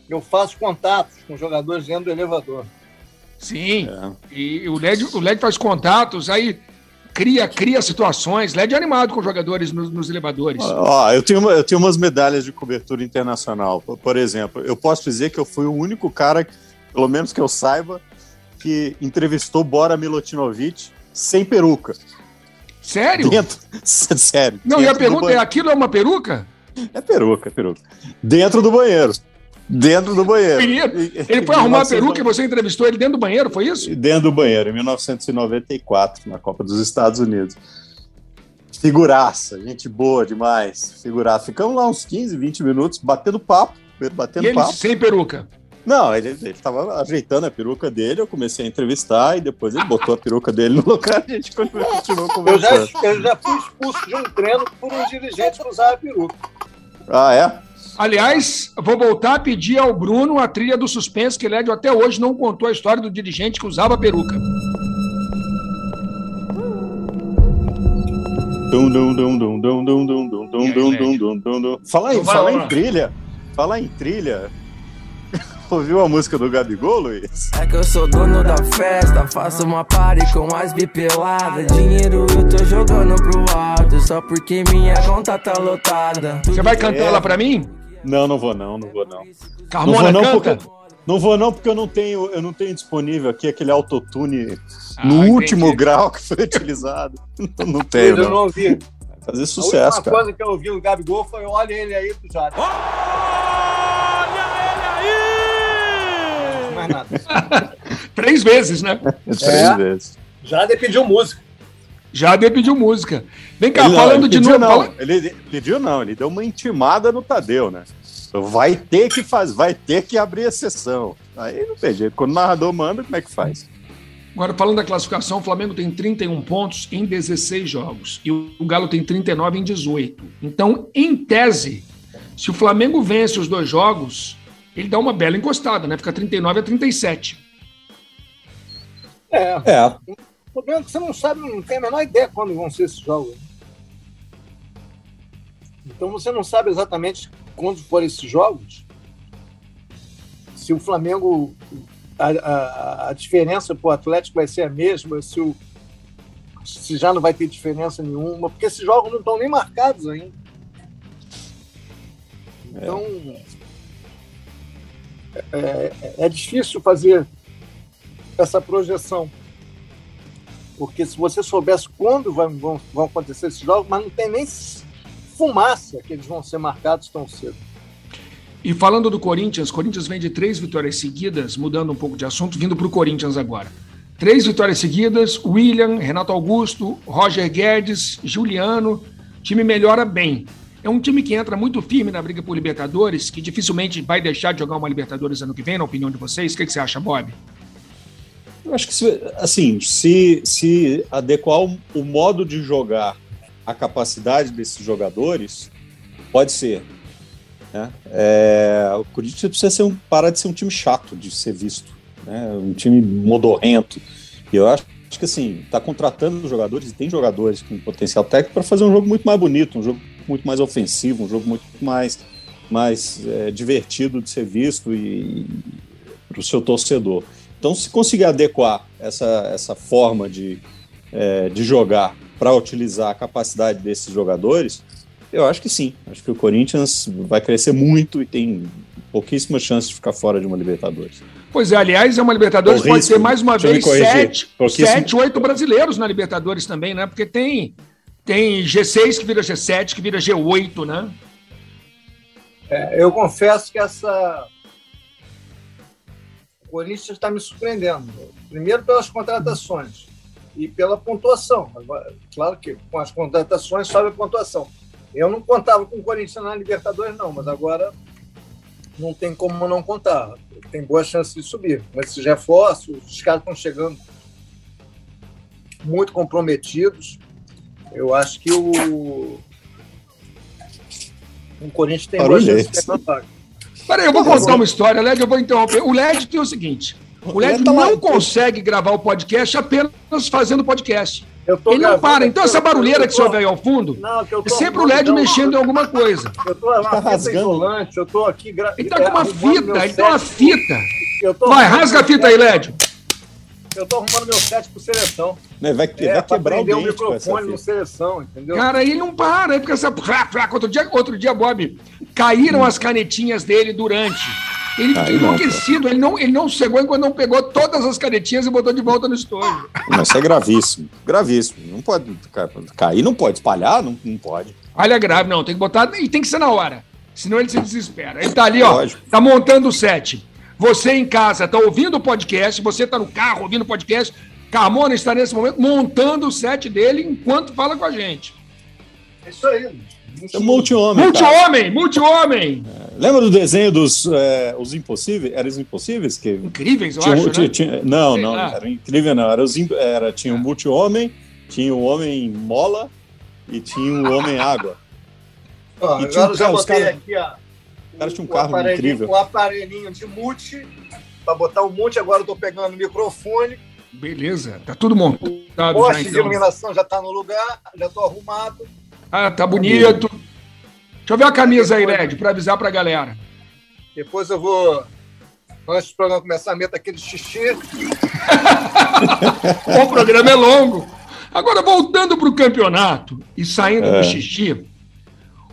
eu faço contatos com jogadores dentro do elevador. Sim. É. E o LED, o LED faz contatos, aí cria, cria situações. LED é animado com jogadores nos, nos elevadores. Ó, eu, tenho eu tenho umas medalhas de cobertura internacional. Por exemplo, eu posso dizer que eu fui o único cara, pelo menos que eu saiba, que entrevistou Bora Milutinovic sem peruca. Sério? Dentro, sério. Não, e a pergunta é: aquilo é uma peruca? É peruca, é peruca. Dentro do banheiro. Dentro do banheiro. Ele foi arrumar a peruca e você entrevistou ele dentro do banheiro, foi isso? Dentro do banheiro, em 1994, na Copa dos Estados Unidos. Figuraça, gente boa demais. Figuraça. Ficamos lá uns 15, 20 minutos batendo papo. Batendo e ele papo. sem peruca. Não, ele, ele tava ajeitando a peruca dele, eu comecei a entrevistar e depois ele botou a peruca dele no lugar e a gente continuou conversando. Eu já, eu já fui expulso de um treino por um dirigente que usava a peruca. Ah, é? Aliás, vou voltar a pedir ao Bruno a trilha do suspense, que ele até hoje não contou a história do dirigente que usava a peruca. Fala aí, fala em trilha. Fala em trilha. Ouviu a música do Gabigol, Luiz? É que eu sou dono da festa, faço uma party com as bipeladas. Dinheiro eu tô jogando pro alto, só porque minha conta tá lotada. Você vai cantar ela pra mim? Não, não vou não, não vou não. Carmona não vou, não, canta? Porque, não vou não, porque eu não tenho, eu não tenho disponível aqui aquele autotune Ah, no entendi. último grau que foi utilizado. Não, não tenho, eu não. não ouvi. Fazer A sucesso, última cara. coisa que eu ouvi no Gabigol foi olha ele aí do Jade. Mais nada. Três vezes, né? Três É. vezes. Jade pediu música. Já deu pediu música. Vem cá, Ele falando ele de novo. Não. fala- Ele pediu não, ele deu uma intimada no Tadeu, né? Vai ter que fazer, vai ter que abrir exceção. Aí não tem jeito. Quando o narrador manda, como é que faz? Agora, falando da classificação, o Flamengo tem 31 pontos em 16 jogos e o Galo tem 39 em 18. Então, em tese, se o Flamengo vence os dois jogos, ele dá uma bela encostada, né? Fica 39 a 37. É. É. O problema é que você não sabe, não tem a menor ideia quando vão ser esses jogos. Então você não sabe exatamente quando forem esses jogos. Se o Flamengo. A, a, a diferença para o Atlético vai ser a mesma, se, o, se já não vai ter diferença nenhuma, porque esses jogos não estão nem marcados ainda. Então. É, é, é difícil fazer essa projeção. Porque se você soubesse quando vão, vão acontecer esses jogos, mas não tem nem fumaça que eles vão ser marcados tão cedo. E falando do Corinthians, Corinthians vem de três vitórias seguidas, mudando um pouco de assunto, vindo para o Corinthians agora. Três vitórias seguidas, William, Renato Augusto, Roger Guedes, Juliano, time melhora bem. É um time que entra muito firme na briga por Libertadores, que dificilmente vai deixar de jogar uma Libertadores ano que vem, na opinião de vocês. O que, que você acha, Bob? Eu acho que, se, assim, se, se adequar o, o modo de jogar à capacidade desses jogadores, pode ser. né? É, o Corinthians precisa ser um, parar de ser um time chato de ser visto, né? um time modorrento. E eu acho, acho que, assim, está contratando jogadores, e tem jogadores com potencial técnico para fazer um jogo muito mais bonito, um jogo muito mais ofensivo, um jogo muito mais, mais é, divertido de ser visto e para o seu torcedor. Então, se conseguir adequar essa, essa forma de, é, de jogar para utilizar a capacidade desses jogadores, eu acho que sim. Acho que o Corinthians vai crescer muito e tem pouquíssimas chances de ficar fora de uma Libertadores. Pois é, aliás, é uma Libertadores que pode ter mais uma Deixa vez corrigir. sete, Pouquíssimo. sete, oito brasileiros na Libertadores também, né? Porque tem, tem G6 que vira G7, que vira G8, né? É, eu confesso que essa. O Corinthians está me surpreendendo. Primeiro pelas contratações e pela pontuação. Agora, Claro que com as contratações sobe a pontuação. Eu não contava com o Corinthians na Libertadores, não, mas agora não tem como não contar. Tem boa chance de subir. Mas esses reforços, os caras estão chegando muito comprometidos. Eu acho que o, o Corinthians tem boa Barulho é chance de pegar vaga. Peraí, eu vou contar uma história, Led, eu vou interromper. O Led tem o seguinte: o Led tá lá. não consegue gravar o podcast apenas fazendo podcast. Eu tô Ele não gravando para. Então, essa barulheira eu que tô- você ouve aí ao fundo, Não, que eu é tô sempre o Led não, mexendo em alguma coisa. Eu tô na Tá fita rasgando. isolante, eu tô aqui. Gra... Ele tá com uma fita, ele tem uma fita. Eu tô Vai, rasga a fita aí, Led. Eu tô arrumando meu set pro seleção. Né, Vai, É, vai quebrar o dente essa microfone no seleção, entendeu? Cara, ele não para, aí fica essa. Frá, frá. Outro dia, outro dia, Bob, caíram as canetinhas dele durante. Ele ficou Aí não, enlouquecido, ele não, ele não chegou enquanto não pegou todas as canetinhas e botou de volta no estojo. Não, isso é gravíssimo. Gravíssimo. Não pode ca- cair, não pode espalhar, não, não pode. Olha grave, não, tem que botar e tem que ser na hora. Senão ele se desespera. Ele tá ali, ó, Lógico. tá montando o set. Você em casa tá ouvindo o podcast, você tá no carro ouvindo o podcast. Carmona está nesse momento montando o set dele enquanto fala com a gente. É isso aí. É multi-homem. Multi-homem, multi-homem. É, lembra do desenho dos é, os impossíveis? Eram os impossíveis? Que Incríveis, eu tinha, acho, tinha, né? tinha- não, Sei não, lá. era incrível não. Era, os, era, tinha o multi-homem, tinha o homem mola e tinha o homem água. Ó, E tinha agora um já botei caras- aqui, ó. Os caras tinham um o carro aparelhinho- incrível. O aparelhinho de mute, para botar o mute, agora eu tô pegando o microfone, Beleza, tá tudo montado o já, poste de então. iluminação já tá no lugar, já tô arrumado. Ah, tá bonito. Deixa eu ver a camisa aí, Red, pra avisar pra galera. Depois eu vou, antes do programa começar, meto aquele xixi. o programa é longo. Agora, voltando pro campeonato e saindo É. do xixi,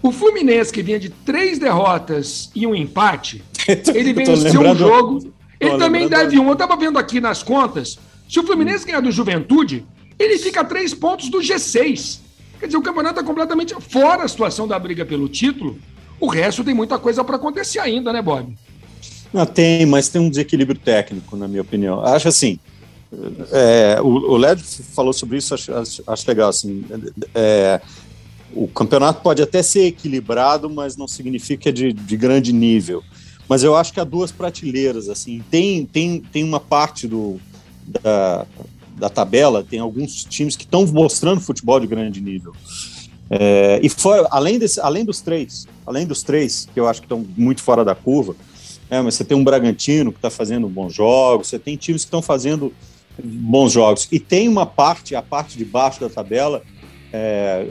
o Fluminense, que vinha de três derrotas e um empate, ele venceu um jogo. Ele também deve um. Eu tava vendo aqui nas contas. Se o Fluminense ganhar do Juventude, ele fica a três pontos do G6. Quer dizer, o campeonato é completamente fora a situação da briga pelo título. O resto tem muita coisa para acontecer ainda, né, Bob? Não, tem, mas tem um desequilíbrio técnico, na minha opinião. Acho assim, é, o, o Led falou sobre isso, acho, acho- acho legal. Assim, é, o campeonato pode até ser equilibrado, mas não significa que é de, de grande nível. Mas eu acho que há duas prateleiras. assim Tem, tem, tem uma parte do, da, da tabela, tem alguns times que estão mostrando futebol de grande nível. É, e fora, além, desse, além dos três, além dos três, que eu acho que estão muito fora da curva, é, mas você tem um Bragantino que está fazendo bons jogos, você tem times que estão fazendo bons jogos. E tem uma parte, a parte de baixo da tabela, é,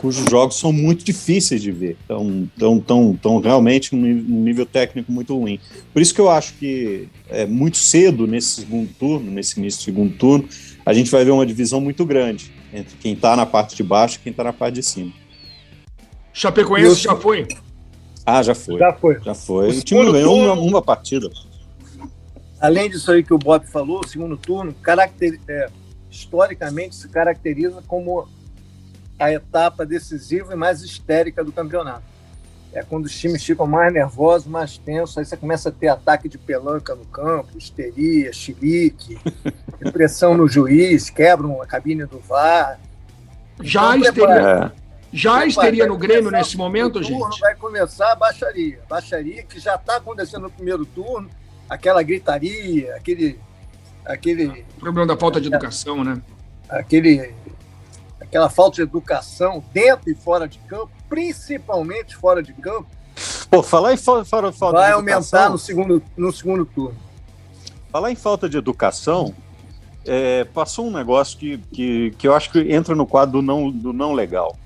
cujos jogos são muito difíceis de ver. Estão tão, tão, tão realmente num nível técnico muito ruim. Por isso que eu acho que é muito cedo nesse segundo turno, nesse início do segundo turno, a gente vai ver uma divisão muito grande entre quem está na parte de baixo e quem está na parte de cima. Chapecoense Eu- já foi. Ah, já foi. Já foi. Já foi. O O time ganhou uma, turno- uma partida. Além disso aí que o Bob falou, o segundo turno, caracter, é, historicamente, se caracteriza como a etapa decisiva e mais histérica do campeonato. É quando os times ficam mais nervosos, mais tensos, aí você começa a ter ataque de pelanca no campo, histeria, chilique, pressão no juiz, quebram a cabine do VAR. Já Então, histeria. É. já histeria no Grêmio nesse o momento, turno, gente? Vai começar a baixaria. Baixaria que já está acontecendo no primeiro turno, aquela gritaria, aquele, aquele, O problema da falta de educação, né? aquele, aquela falta de educação dentro e fora de campo, principalmente fora de campo, Pô, falar em fa- fa- falta vai de aumentar educação, no segundo, no segundo turno. falar em falta de educação, é, passou um negócio que, que, que eu acho que entra no quadro do não, do não legal.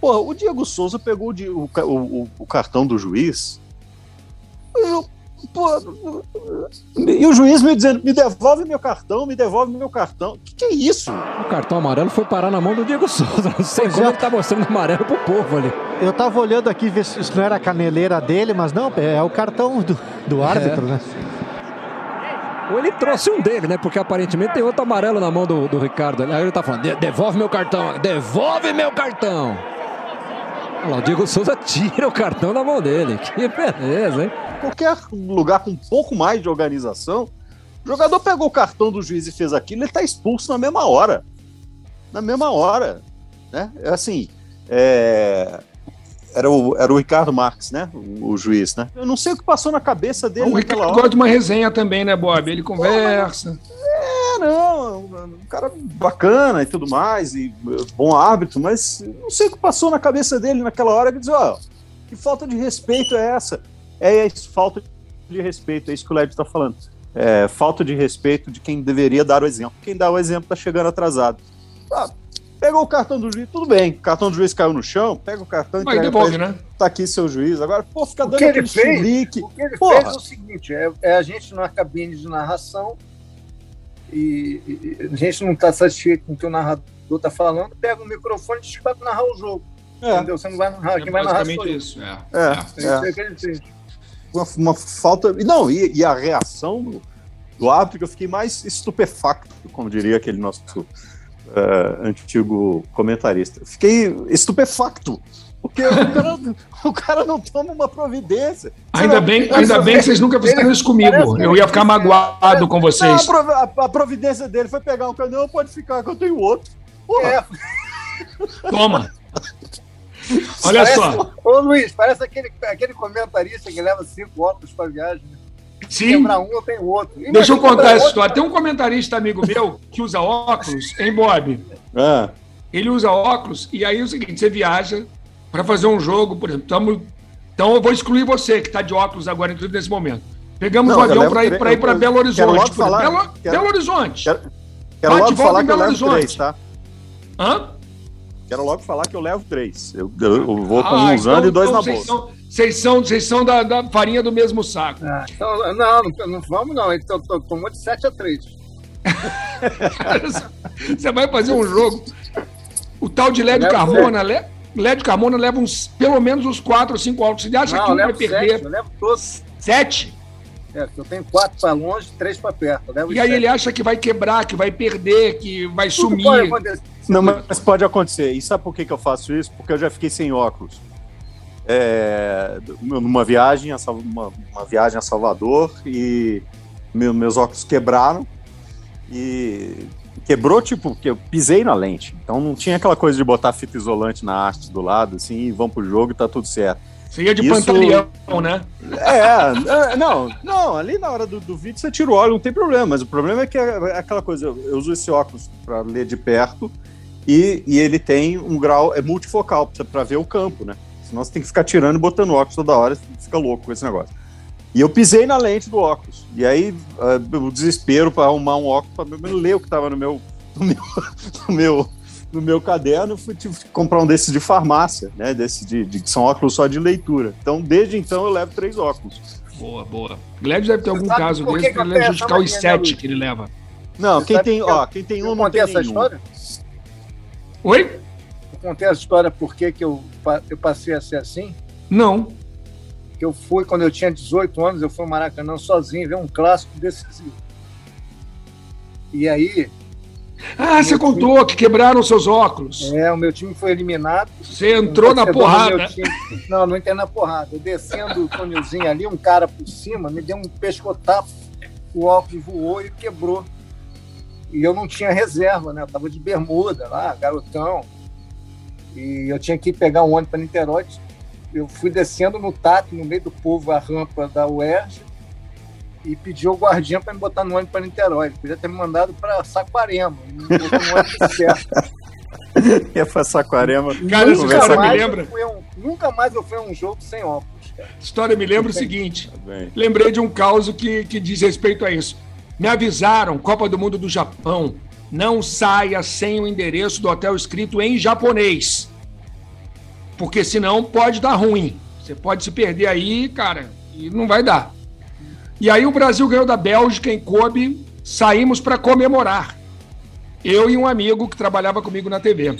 Pô, o Diego Souza pegou o, o- o- o cartão do juiz. Eu, pô, e o juiz me dizendo: me devolve meu cartão, me devolve meu cartão. O que, que é isso? O cartão amarelo foi parar na mão do Diego Souza. Não sei Pois como é. ele tá mostrando amarelo pro povo ali. Eu tava olhando aqui ver se isso não era a caneleira dele, mas não, é o cartão do, do árbitro, né? Ou ele trouxe um dele, né? Porque aparentemente tem outro amarelo na mão do, do Ricardo. Aí ele tá falando, "De- devolve meu cartão, devolve meu cartão. Olha lá, o Diego Souza tira o cartão da mão dele. Que beleza, hein? Qualquer lugar com um pouco mais de organização, o jogador pegou o cartão do juiz e fez aquilo, ele tá expulso na mesma hora. Na mesma hora. Né? É assim. é, Era, o, era o Ricardo Marques, né? O, o juiz, né? Eu não sei o que passou na cabeça dele O Ricardo hora. gosta de uma resenha também, né, Bob? Ele conversa. É, não, um cara bacana e tudo mais, e eh, bom árbitro, mas não sei o que passou na cabeça dele naquela hora que diz, ó, que falta de respeito é essa? É isso, falta de respeito, é isso que o Led está falando. É, falta de respeito de quem deveria dar o exemplo. Quem dá o exemplo tá chegando atrasado. Ah, pegou o cartão do juiz, tudo bem, o cartão do juiz caiu no chão, pega o cartão entrega pra devolve, né? tá aqui seu juiz. Agora, pô, fica O dando que ele fez? chilique. O que ele Porra. fez é o seguinte: é, é a gente na cabine de narração e, e- a gente não está satisfeito com o que o narrador está falando, pega o microfone e diz que vai narrar o jogo. É, Entendeu? Você não vai narrar, É quem vai narrar sou isso. É. é, É é. uma, uma falta. e Não, e, e a reação do, do árbitro, que eu fiquei mais estupefacto, como diria aquele nosso eh, antigo comentarista. Fiquei estupefacto. Porque o cara, o cara não toma uma providência. Ainda bem, ainda bem que vocês nunca fizeram isso comigo. Eu ia ficar magoado com Não, a, vocês. a- providência dele foi pegar um canhão, pode ficar que eu tenho outro. É, Toma. Olha Parece- só. Ô Luiz, parece aquele, aquele comentarista que leva cinco óculos para viagem. né? Sim. Quebrar um, eu tenho outro. Imagina Deixa eu contar essa outro, história. Tem um comentarista amigo meu que usa óculos, hein, Bob? Ah, Ele usa óculos e aí é o seguinte: você viaja para fazer um jogo, por exemplo. Tamo, então eu vou excluir você que está de óculos agora, inclusive nesse momento. Pegamos Não, um avião para ir para ir para Belo quero Horizonte. logo por falar- Belo, quero- Belo Horizonte. quero, quero Bate logo volta falar em que eu Belo levo Horizonte. três, tá? Hã? Quero logo falar que eu levo três. Eu, eu- eu vou com Ah, um usando então- e dois então na vocês bolsa. são- Vocês são, vocês são da, da farinha do mesmo saco. Ah, então, não, não, não vamos não. Então, tô- tomou de 7 a 3. Você vai fazer um jogo. O tal de Leva Carmona, Le- Lédio Carmona leva uns, pelo menos uns 4 ou 5 óculos. Você acha Não, que eu um vai levo 7, perder eu levo todos. 7? É, eu tenho 4 para longe, 3 para perto. Eu levo E aí sete. ele acha que vai quebrar, que vai perder, que vai Tudo sumir. Não, mas pode acontecer. E sabe por que, que eu faço isso? Porque eu já fiquei sem óculos. É, numa viagem, uma, uma viagem a Salvador e meu- meus óculos quebraram e quebrou tipo que eu pisei na lente. Então não tinha aquela coisa de botar fita isolante na haste do lado assim, e vamos pro jogo e tá tudo certo. Você ia de Isso- pantaleão, né? É, é, não, não, ali na hora do, do vídeo você tira o óleo, não tem problema, mas o problema é que é, é aquela coisa, eu, eu uso esse óculos para ler de perto e, e ele tem um grau, é multifocal para ver o campo, né? Senão você tem que ficar tirando e botando óculos toda hora, você fica louco com esse negócio. E eu pisei na lente do óculos. E aí, ah, o desespero para arrumar um óculos para ler o que estava no meu, no meu, no meu, no meu caderno, fui tive que comprar um desses de farmácia, né? Desse de, de que são óculos só de leitura. Então, desde então, eu levo três óculos. Boa, boa. Glédio deve ter algum caso por que desse que para ele justificar os né, sete que ele leva. Não, Você quem tem, que eu- ó, quem tem um Eu não contei tem essa nenhum. história? Oi? Eu contei essa história porque que eu, eu passei a ser assim. Não. Eu fui, quando eu tinha 18 anos, eu fui ao Maracanã sozinho ver um clássico decisivo. E aí, Ah, você contou que quebraram seus óculos. é, o meu time foi eliminado. Você entrou Um na porrada. time- Não, não entrei na porrada. Eu descendo o túnelzinho ali, um cara por cima me deu um pescotapo, o óculos voou e quebrou. E eu não tinha reserva, né? Eu tava de bermuda lá, garotão. E eu tinha que pegar um ônibus para Niterói. Eu fui descendo no TAC, no meio do povo, a rampa da UERJ, e pedi ao guardinha para me botar no ônibus para Niterói. Ele podia ter me mandado para Saquarema, e me botou no ônibus certo. Ia pra Saquarema. Cara, essa história me mais lembra. eu fui a um- nunca mais eu fui a um jogo sem óculos, cara. História me lembra o seguinte. Tá. Lembrei de um caos que, que diz respeito a isso. Me avisaram, Copa do Mundo do Japão, não saia sem o endereço do hotel escrito em japonês. Porque senão pode dar ruim. Você pode se perder aí, cara, e não vai dar. E aí o Brasil ganhou da Bélgica em Kobe, saímos para comemorar. Eu e um amigo que trabalhava comigo na TV.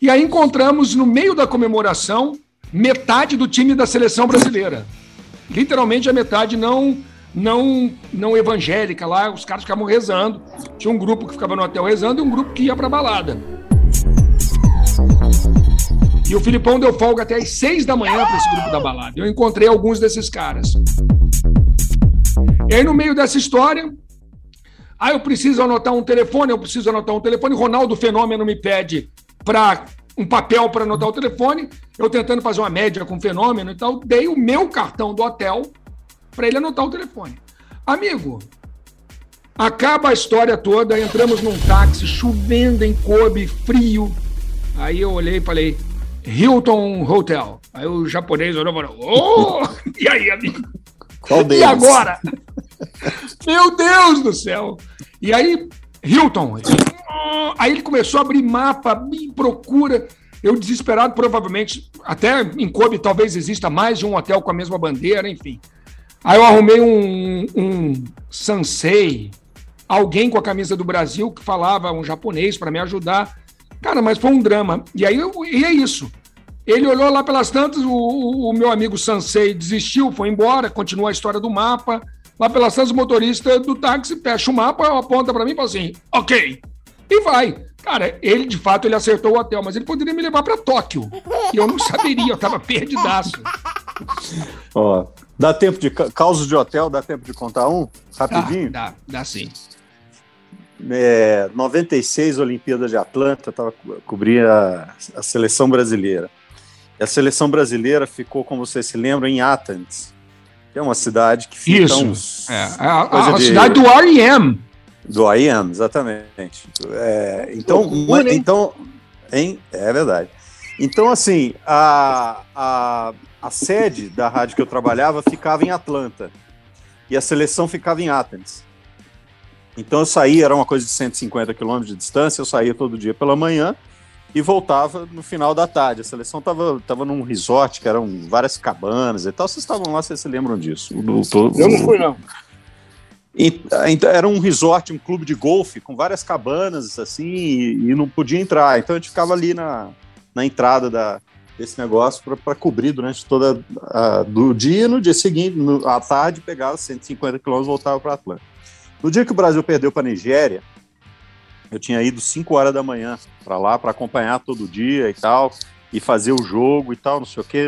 E aí encontramos no meio da comemoração metade do time da seleção brasileira literalmente a metade não não não evangélica lá, os caras ficavam rezando. Tinha um grupo que ficava no hotel rezando e um grupo que ia pra balada. E o Filipão deu folga até às seis da manhã para esse grupo da balada. Eu encontrei alguns desses caras. E aí, no meio dessa história, ah, eu preciso anotar um telefone, eu preciso anotar um telefone. Ronaldo Fenômeno me pede para um papel para anotar o telefone. Eu tentando fazer uma média com o Fenômeno e tal, dei o meu cartão do hotel para ele anotar o telefone. Amigo, acaba a história toda, entramos num táxi, chovendo em Kobe, frio. Aí eu olhei e falei, Hilton Hotel. Aí o japonês olhou e falou, oh! E aí, amigo? Qual deles? E agora? Meu Deus do céu! E aí, Hilton. Aí ele começou a abrir mapa, me procura. Eu desesperado, provavelmente, até em Kobe talvez exista mais de um hotel com a mesma bandeira, enfim. Aí eu arrumei um, um Sansei, alguém com a camisa do Brasil que falava um japonês para me ajudar. Cara, mas foi um drama. E aí eu- e é isso. Ele olhou lá pelas tantas, o, o- o meu amigo Sansei desistiu, foi embora, continua a história do mapa. Lá pelas tantas, o motorista do táxi fecha o mapa, aponta para mim e fala assim: ok. E vai. Cara, ele de fato ele acertou o hotel, mas ele poderia me levar para Tóquio. E eu não saberia, eu tava perdidaço. Ó, dá tempo de. ca- Causos de hotel, dá tempo de contar um? Rapidinho? Dá, dá, dá sim. É, 96 Olimpíadas de Atlanta, tava co- cobria a, a seleção brasileira. E a seleção brasileira ficou, como vocês se lembram, em Athens, que é uma cidade que fica Isso. uns... É, a, Coisa a de- cidade do R.E.M. Do IAM, exatamente. É, então, Loucura, hein? então hein? é verdade. Então, assim, a, a, a sede da rádio que eu trabalhava ficava em Atlanta e a seleção ficava em Athens. Então eu saía, era uma coisa de 150 quilômetros de distância, eu saía todo dia pela manhã e voltava no final da tarde. A seleção estava tava num resort que eram várias cabanas e tal. Vocês estavam lá, vocês se lembram disso. Eu não fui, não. e- Então, era um resort, um clube de golfe com várias cabanas assim e, e não podia entrar. Então a gente ficava ali na, na entrada da, desse negócio para cobrir durante toda a, do dia e no dia seguinte, no, à tarde, pegava 150 quilômetros e voltava para Atlanta. No dia que o Brasil perdeu para a Nigéria, eu tinha ido 5 horas da manhã para lá para acompanhar todo dia e tal, e fazer o jogo e tal, não sei o quê.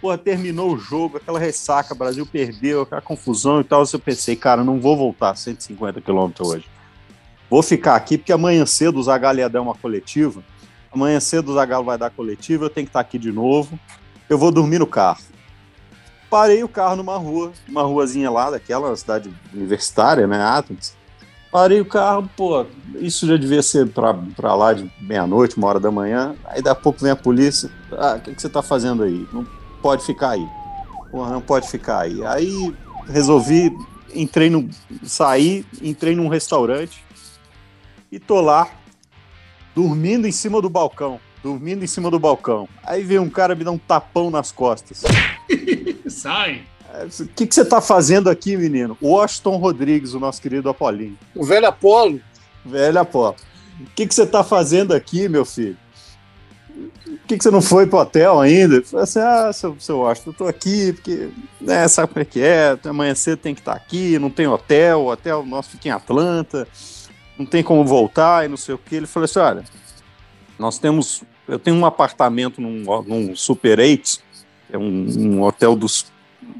Porra, terminou o jogo, aquela ressaca, Brasil perdeu, aquela confusão e tal. Eu pensei, cara, não vou voltar 150 quilômetros hoje. Vou ficar aqui, porque amanhã cedo o Zagallo ia dar uma coletiva. Amanhã cedo o Zagallo vai dar coletiva, eu tenho que estar aqui de novo. Eu vou dormir no carro. Parei o carro numa rua, uma ruazinha lá, daquela cidade universitária, né, Athens. Parei o carro, pô, isso já devia ser pra, pra lá de meia-noite, uma hora da manhã. Aí daqui a pouco vem a polícia. Ah, o que, que você tá fazendo aí? Não pode ficar aí. Não pode ficar aí. Aí resolvi, entrei no. saí, entrei num restaurante e tô lá, dormindo em cima do balcão. Dormindo em cima do balcão. Aí veio um cara me dar um tapão nas costas. Sai. O que, que você tá fazendo aqui, menino? Washington Rodrigues, o nosso querido Apolinho. O velho Apolo. Velho Apolo. O que, que você tá fazendo aqui, meu filho? Por que, que você não foi pro hotel ainda? Eu falei assim, ah, seu, seu Washington, eu tô aqui porque, né, sabe como é que é? Amanhã cedo tem que estar aqui, não tem hotel, o hotel nosso fica em Atlanta, não tem como voltar e não sei o que. Ele falou assim, olha, nós temos, eu tenho um apartamento num, num Super 8, é um, um hotel dos,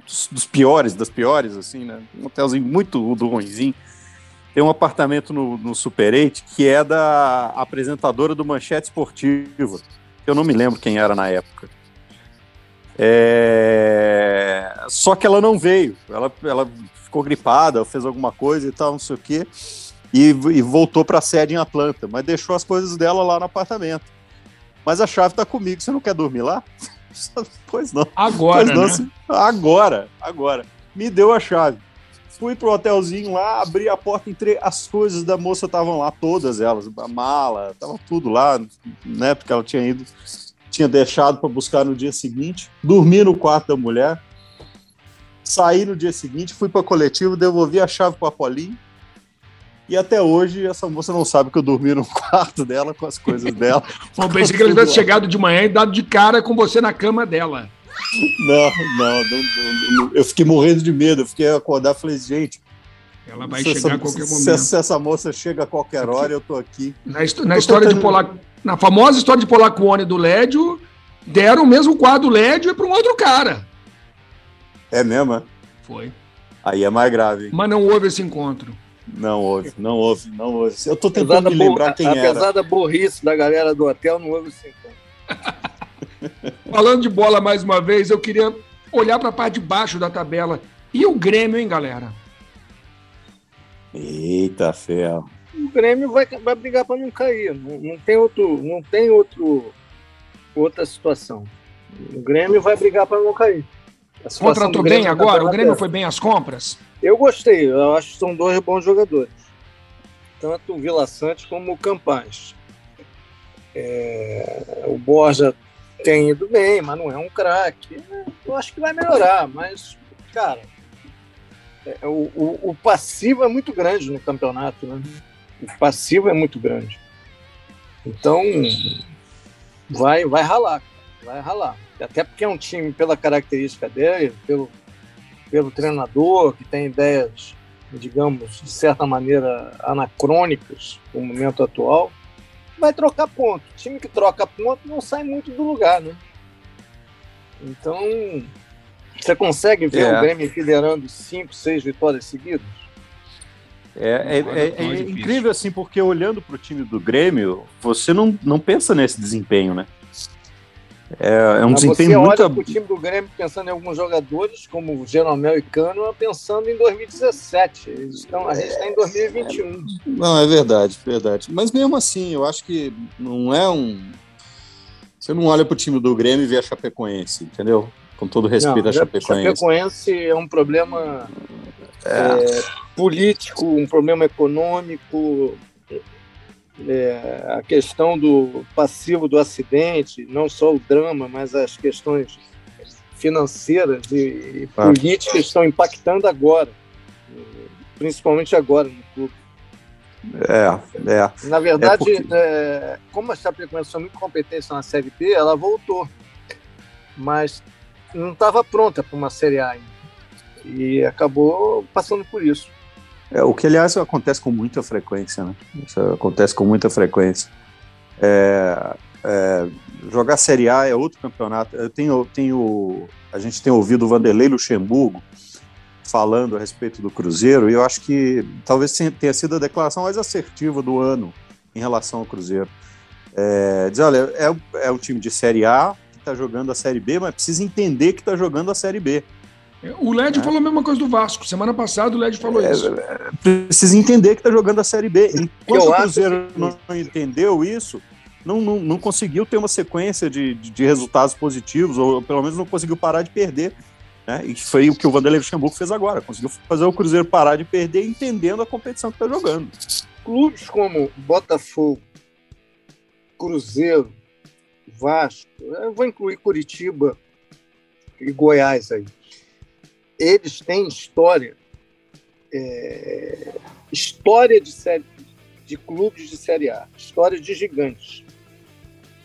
dos, dos piores, das piores, assim, né? Um hotelzinho muito ruimzinho. Tem um apartamento no, no Super 8 que é da apresentadora do Manchete Esportiva. Eu não me lembro quem era na época. É... Só que ela não veio. Ela, ela ficou gripada, fez alguma coisa e tal, não sei o quê. E, e voltou para a sede em Atlanta, mas deixou as coisas dela lá no apartamento. Mas a chave tá comigo. Você não quer dormir lá? pois não. Agora, Pois não, né? se- Agora, agora. Me deu a chave. Fui pro hotelzinho lá, abri a porta, entrei. As coisas da moça estavam lá, todas elas. A mala, tava tudo lá, né? Porque ela tinha ido, tinha deixado para buscar no dia seguinte. Dormi no quarto da mulher. Saí no dia seguinte, fui pra coletiva, devolvi a chave pro Apolinho. E até hoje essa moça não sabe que eu dormi no quarto dela com as coisas dela. Bom, pensei que ele tivesse chegado de manhã e dado de cara com você na cama dela. Não, não, não, não, eu fiquei morrendo de medo. Eu fiquei acordar e falei, gente, Ela vai se chegar essa, a qualquer se, momento. se essa moça chega a qualquer hora, eu tô aqui. Na, na história de tentando- Polaco, na famosa história de Polacone do Lédio, deram o mesmo quadro Lédio para um outro cara. É mesmo? é? Foi. Aí é mais grave. hein? Mas não houve esse encontro. Não houve, não houve, não houve. Eu tô Apesar tentando me lembrar quem apesar era. da burrice da galera do hotel, não houve esse encontro. Falando de bola mais uma vez, eu queria olhar para a parte de baixo da tabela. E o Grêmio, hein, galera? Eita, ferro. O Grêmio vai, vai brigar para não cair. Não, não tem outro, não tem outro, outra situação. O Grêmio vai brigar para não cair. Contratou Grêmio bem agora? O Grêmio foi bem às compras? Eu gostei, eu acho que são dois bons jogadores. Tanto o Vila Sante como o Campaz. É, o Borja tem ido bem, mas não é um craque. Eu acho que vai melhorar, mas, cara, é, o, o- o passivo é muito grande no campeonato, né? O passivo é muito grande. Então, vai, vai ralar, vai ralar. Até porque é um time, pela característica dele, pelo, pelo treinador, que tem ideias, digamos, de certa maneira anacrônicas no momento atual, vai trocar ponto. Time que troca ponto não sai muito do lugar, né? Então, você consegue ver É. o Grêmio liderando cinco, seis vitórias seguidas? É, é- é- é difícil. incrível assim, porque olhando pro time do Grêmio, você não, não pensa nesse desempenho, né? É, é um desempenho você muito. olha pro time do Grêmio pensando em alguns jogadores, como o Jeromel e Cano, pensando em 2017. Eles estão, a gente está em 2021. Não, é verdade, verdade. Mas mesmo assim, eu acho que não é um. Você não olha pro time do Grêmio e vê a Chapecoense, entendeu? Com todo respeito Não, à Chapecoense. Chapecoense é um problema é, político, um problema econômico, é, a questão do passivo do acidente, não só o drama, mas as questões financeiras e, e Ah. políticas estão impactando agora, principalmente agora no clube. É, é. Na verdade, porque- é, como a Chapecoense foi muito competente na Série B, ela voltou, mas não estava pronta para uma Série A ainda. E acabou passando por isso. É, o que, aliás, acontece com muita frequência, né? Isso acontece com muita frequência. É, é, jogar Série A é outro campeonato. Eu tenho, tenho, a gente tem ouvido o Vanderlei Luxemburgo falando a respeito do Cruzeiro, e eu acho que talvez tenha sido a declaração mais assertiva do ano em relação ao Cruzeiro. É, dizer, olha, é, é um time de Série A que está jogando a Série B, mas precisa entender que está jogando a Série B. O Led falou a mesma coisa do Vasco. Semana passada o Led falou É, isso. precisa entender que está jogando a Série B. Enquanto Eu o acho Cruzeiro que- não entendeu isso, não, não, não conseguiu ter uma sequência de, de, de resultados positivos, ou pelo menos não conseguiu parar de perder. Né? E foi o que o Vanderlei Luxemburgo fez agora. Conseguiu fazer o Cruzeiro parar de perder entendendo a competição que está jogando. Clubes como Botafogo, Cruzeiro, Vasco, eu vou incluir Curitiba e Goiás aí. Eles têm história, é, história de série, de clubes de Série A, história de gigantes.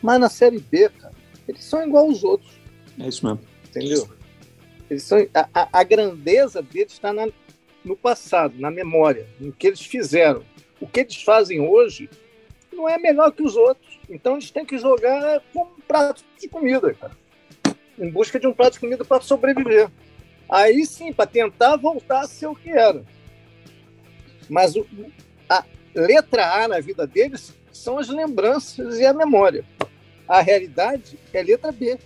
Mas na Série B, cara, eles são igual aos outros. É isso mesmo. entendeu? Eles são, a, a- a grandeza deles está no passado, na memória, no que eles fizeram. O que eles fazem hoje não é melhor que os outros. Então eles têm que jogar com um prato de comida, cara. Em busca de um prato de comida para sobreviver. Aí sim, para tentar voltar a ser o que era. Mas o- a letra A na vida deles são as lembranças e a memória. A realidade é letra B.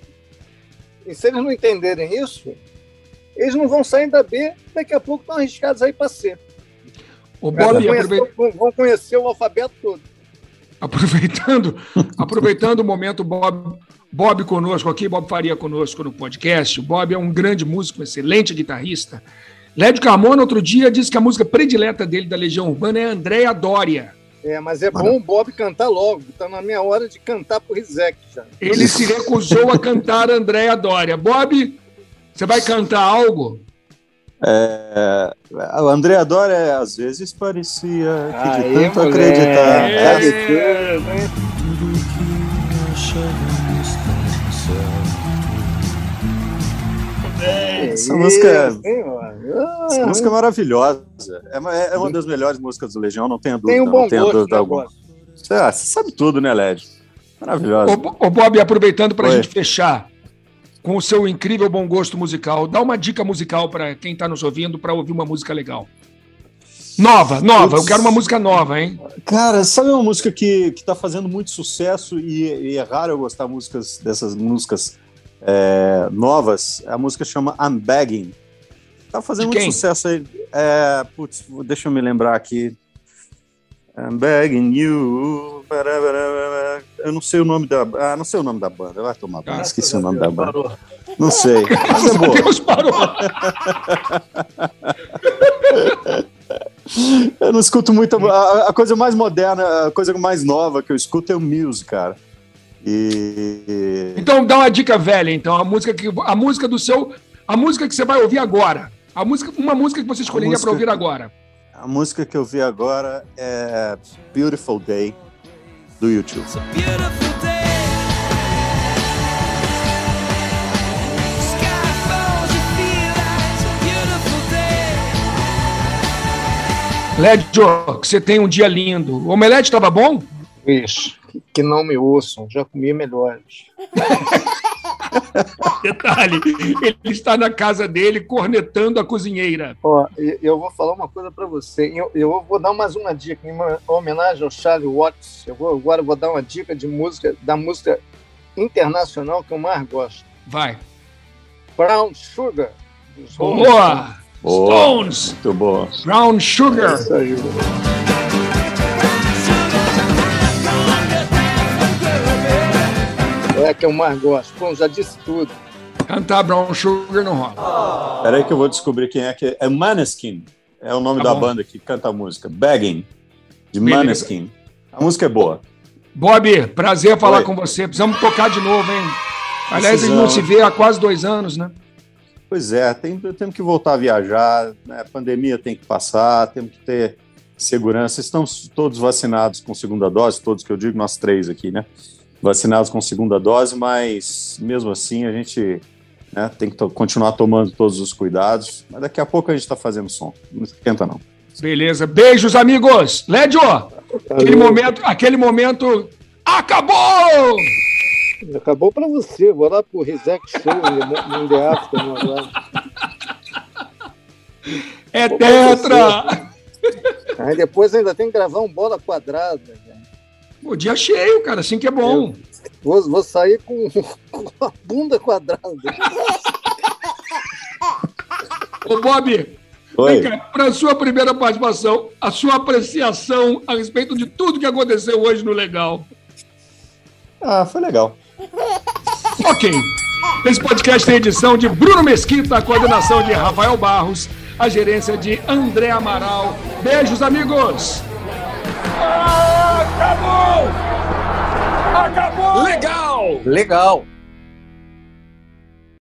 E se eles não entenderem isso, eles não vão sair da B, daqui a pouco estão arriscados aí para C. O Vão Bob, conhecer, aprovei- vão conhecer o alfabeto todo. aproveitando, aproveitando o momento, Bob, Bob conosco aqui, Bob Faria conosco no podcast. O Bob é um grande músico, um excelente guitarrista. Lédio Carmona, outro dia, disse que a música predileta dele da Legião Urbana é Andréa Dória. É, mas é bom o Bob cantar logo. Está na minha hora de cantar pro Rizek já. Ele se recusou a cantar Andréa Dória. Bob, você vai cantar algo? É, o André Adora, às vezes, parecia que de Aê, tanto moleque. acreditar. É. Tá Essa música- mano? Ah, Essa música é maravilhosa. É uma, é uma das melhores músicas do Legião, não tenha dúvida. Tem um bom não tenha dúvida no alguma. Você, ah, você sabe tudo, né, Led? Maravilhosa. Ô, ô, Bob, aproveitando para a gente fechar com o seu incrível bom gosto musical, dá uma dica musical para quem está nos ouvindo para ouvir uma música legal. Nova, nova. Eu quero uma música nova, hein? Cara, sabe uma música que, que tá fazendo muito sucesso e, e é raro eu gostar músicas, dessas músicas é, novas? A música chama I'm Begging. Tá fazendo muito sucesso aí. É, putz, deixa eu me lembrar aqui. I'm begging you. Eu não sei o nome da. Ah, não sei o nome da banda. Vai tomar banho. Esqueci o nome da banda. Parou. Não sei. Mas é boa. Deus parou. Eu não escuto muito. A, a coisa mais moderna, a coisa mais nova que eu escuto é o Muse, cara. E. Então dá uma dica velha, então. A música que a música do seu. A música que você vai ouvir agora. A música, uma música que você escolheria para ouvir agora. A música que eu vi agora é Beautiful Day, do YouTube. Lédio, que você tem um dia lindo. O omelete estava bom? Isso. Que não me ouçam, já comi melhores. Detalhe, ele está na casa dele cornetando a cozinheira. Ó, eu vou falar uma coisa para você. Eu, eu vou dar mais uma dica em uma homenagem ao Charlie Watts. Eu vou, agora eu vou dar uma dica de música, da música internacional que eu mais gosto. Vai. Brown Sugar. Boa! Boa. Stones! Muito boa. Brown Sugar. Stones. Aí. É que eu mais gosto. Bom, já disse tudo. Cantar Brown Sugar não rola. Peraí que eu vou descobrir quem é que é. É Maneskin. É o nome Tá da bom. banda que canta a música. Begging, de Beleza. Maneskin. A música é boa. Bob, prazer falar Oi. com você. Precisamos tocar de novo, hein? Aliás, a gente não se vê há quase dois anos, né? Pois é, tem, temos que voltar a viajar, né? a pandemia tem que passar, temos que ter segurança. Estamos todos vacinados com segunda dose, todos que eu digo, nós três aqui, né? Vacinados com segunda dose, mas mesmo assim a gente né, tem que to- continuar tomando todos os cuidados. Mas daqui a pouco a gente está fazendo som, não esquenta não. Beleza. Beijos, amigos. Lédio, aquele momento, aquele momento acabou! Acabou pra você. Vou lá pro Reset Show em The agora. É tetra! Aí depois ainda tem que gravar um bola quadrada. O dia cheio, cara, assim que é bom. Vou, vou sair com, com a bunda quadrada. Ô, Bob, Oi. para a sua primeira participação, a sua apreciação a respeito de tudo que aconteceu hoje no Legal. Ah, foi legal. Ok. Esse podcast tem edição de Bruno Mesquita, a coordenação de Rafael Barros, a gerência de André Amaral. Beijos, amigos! Legal! Legal.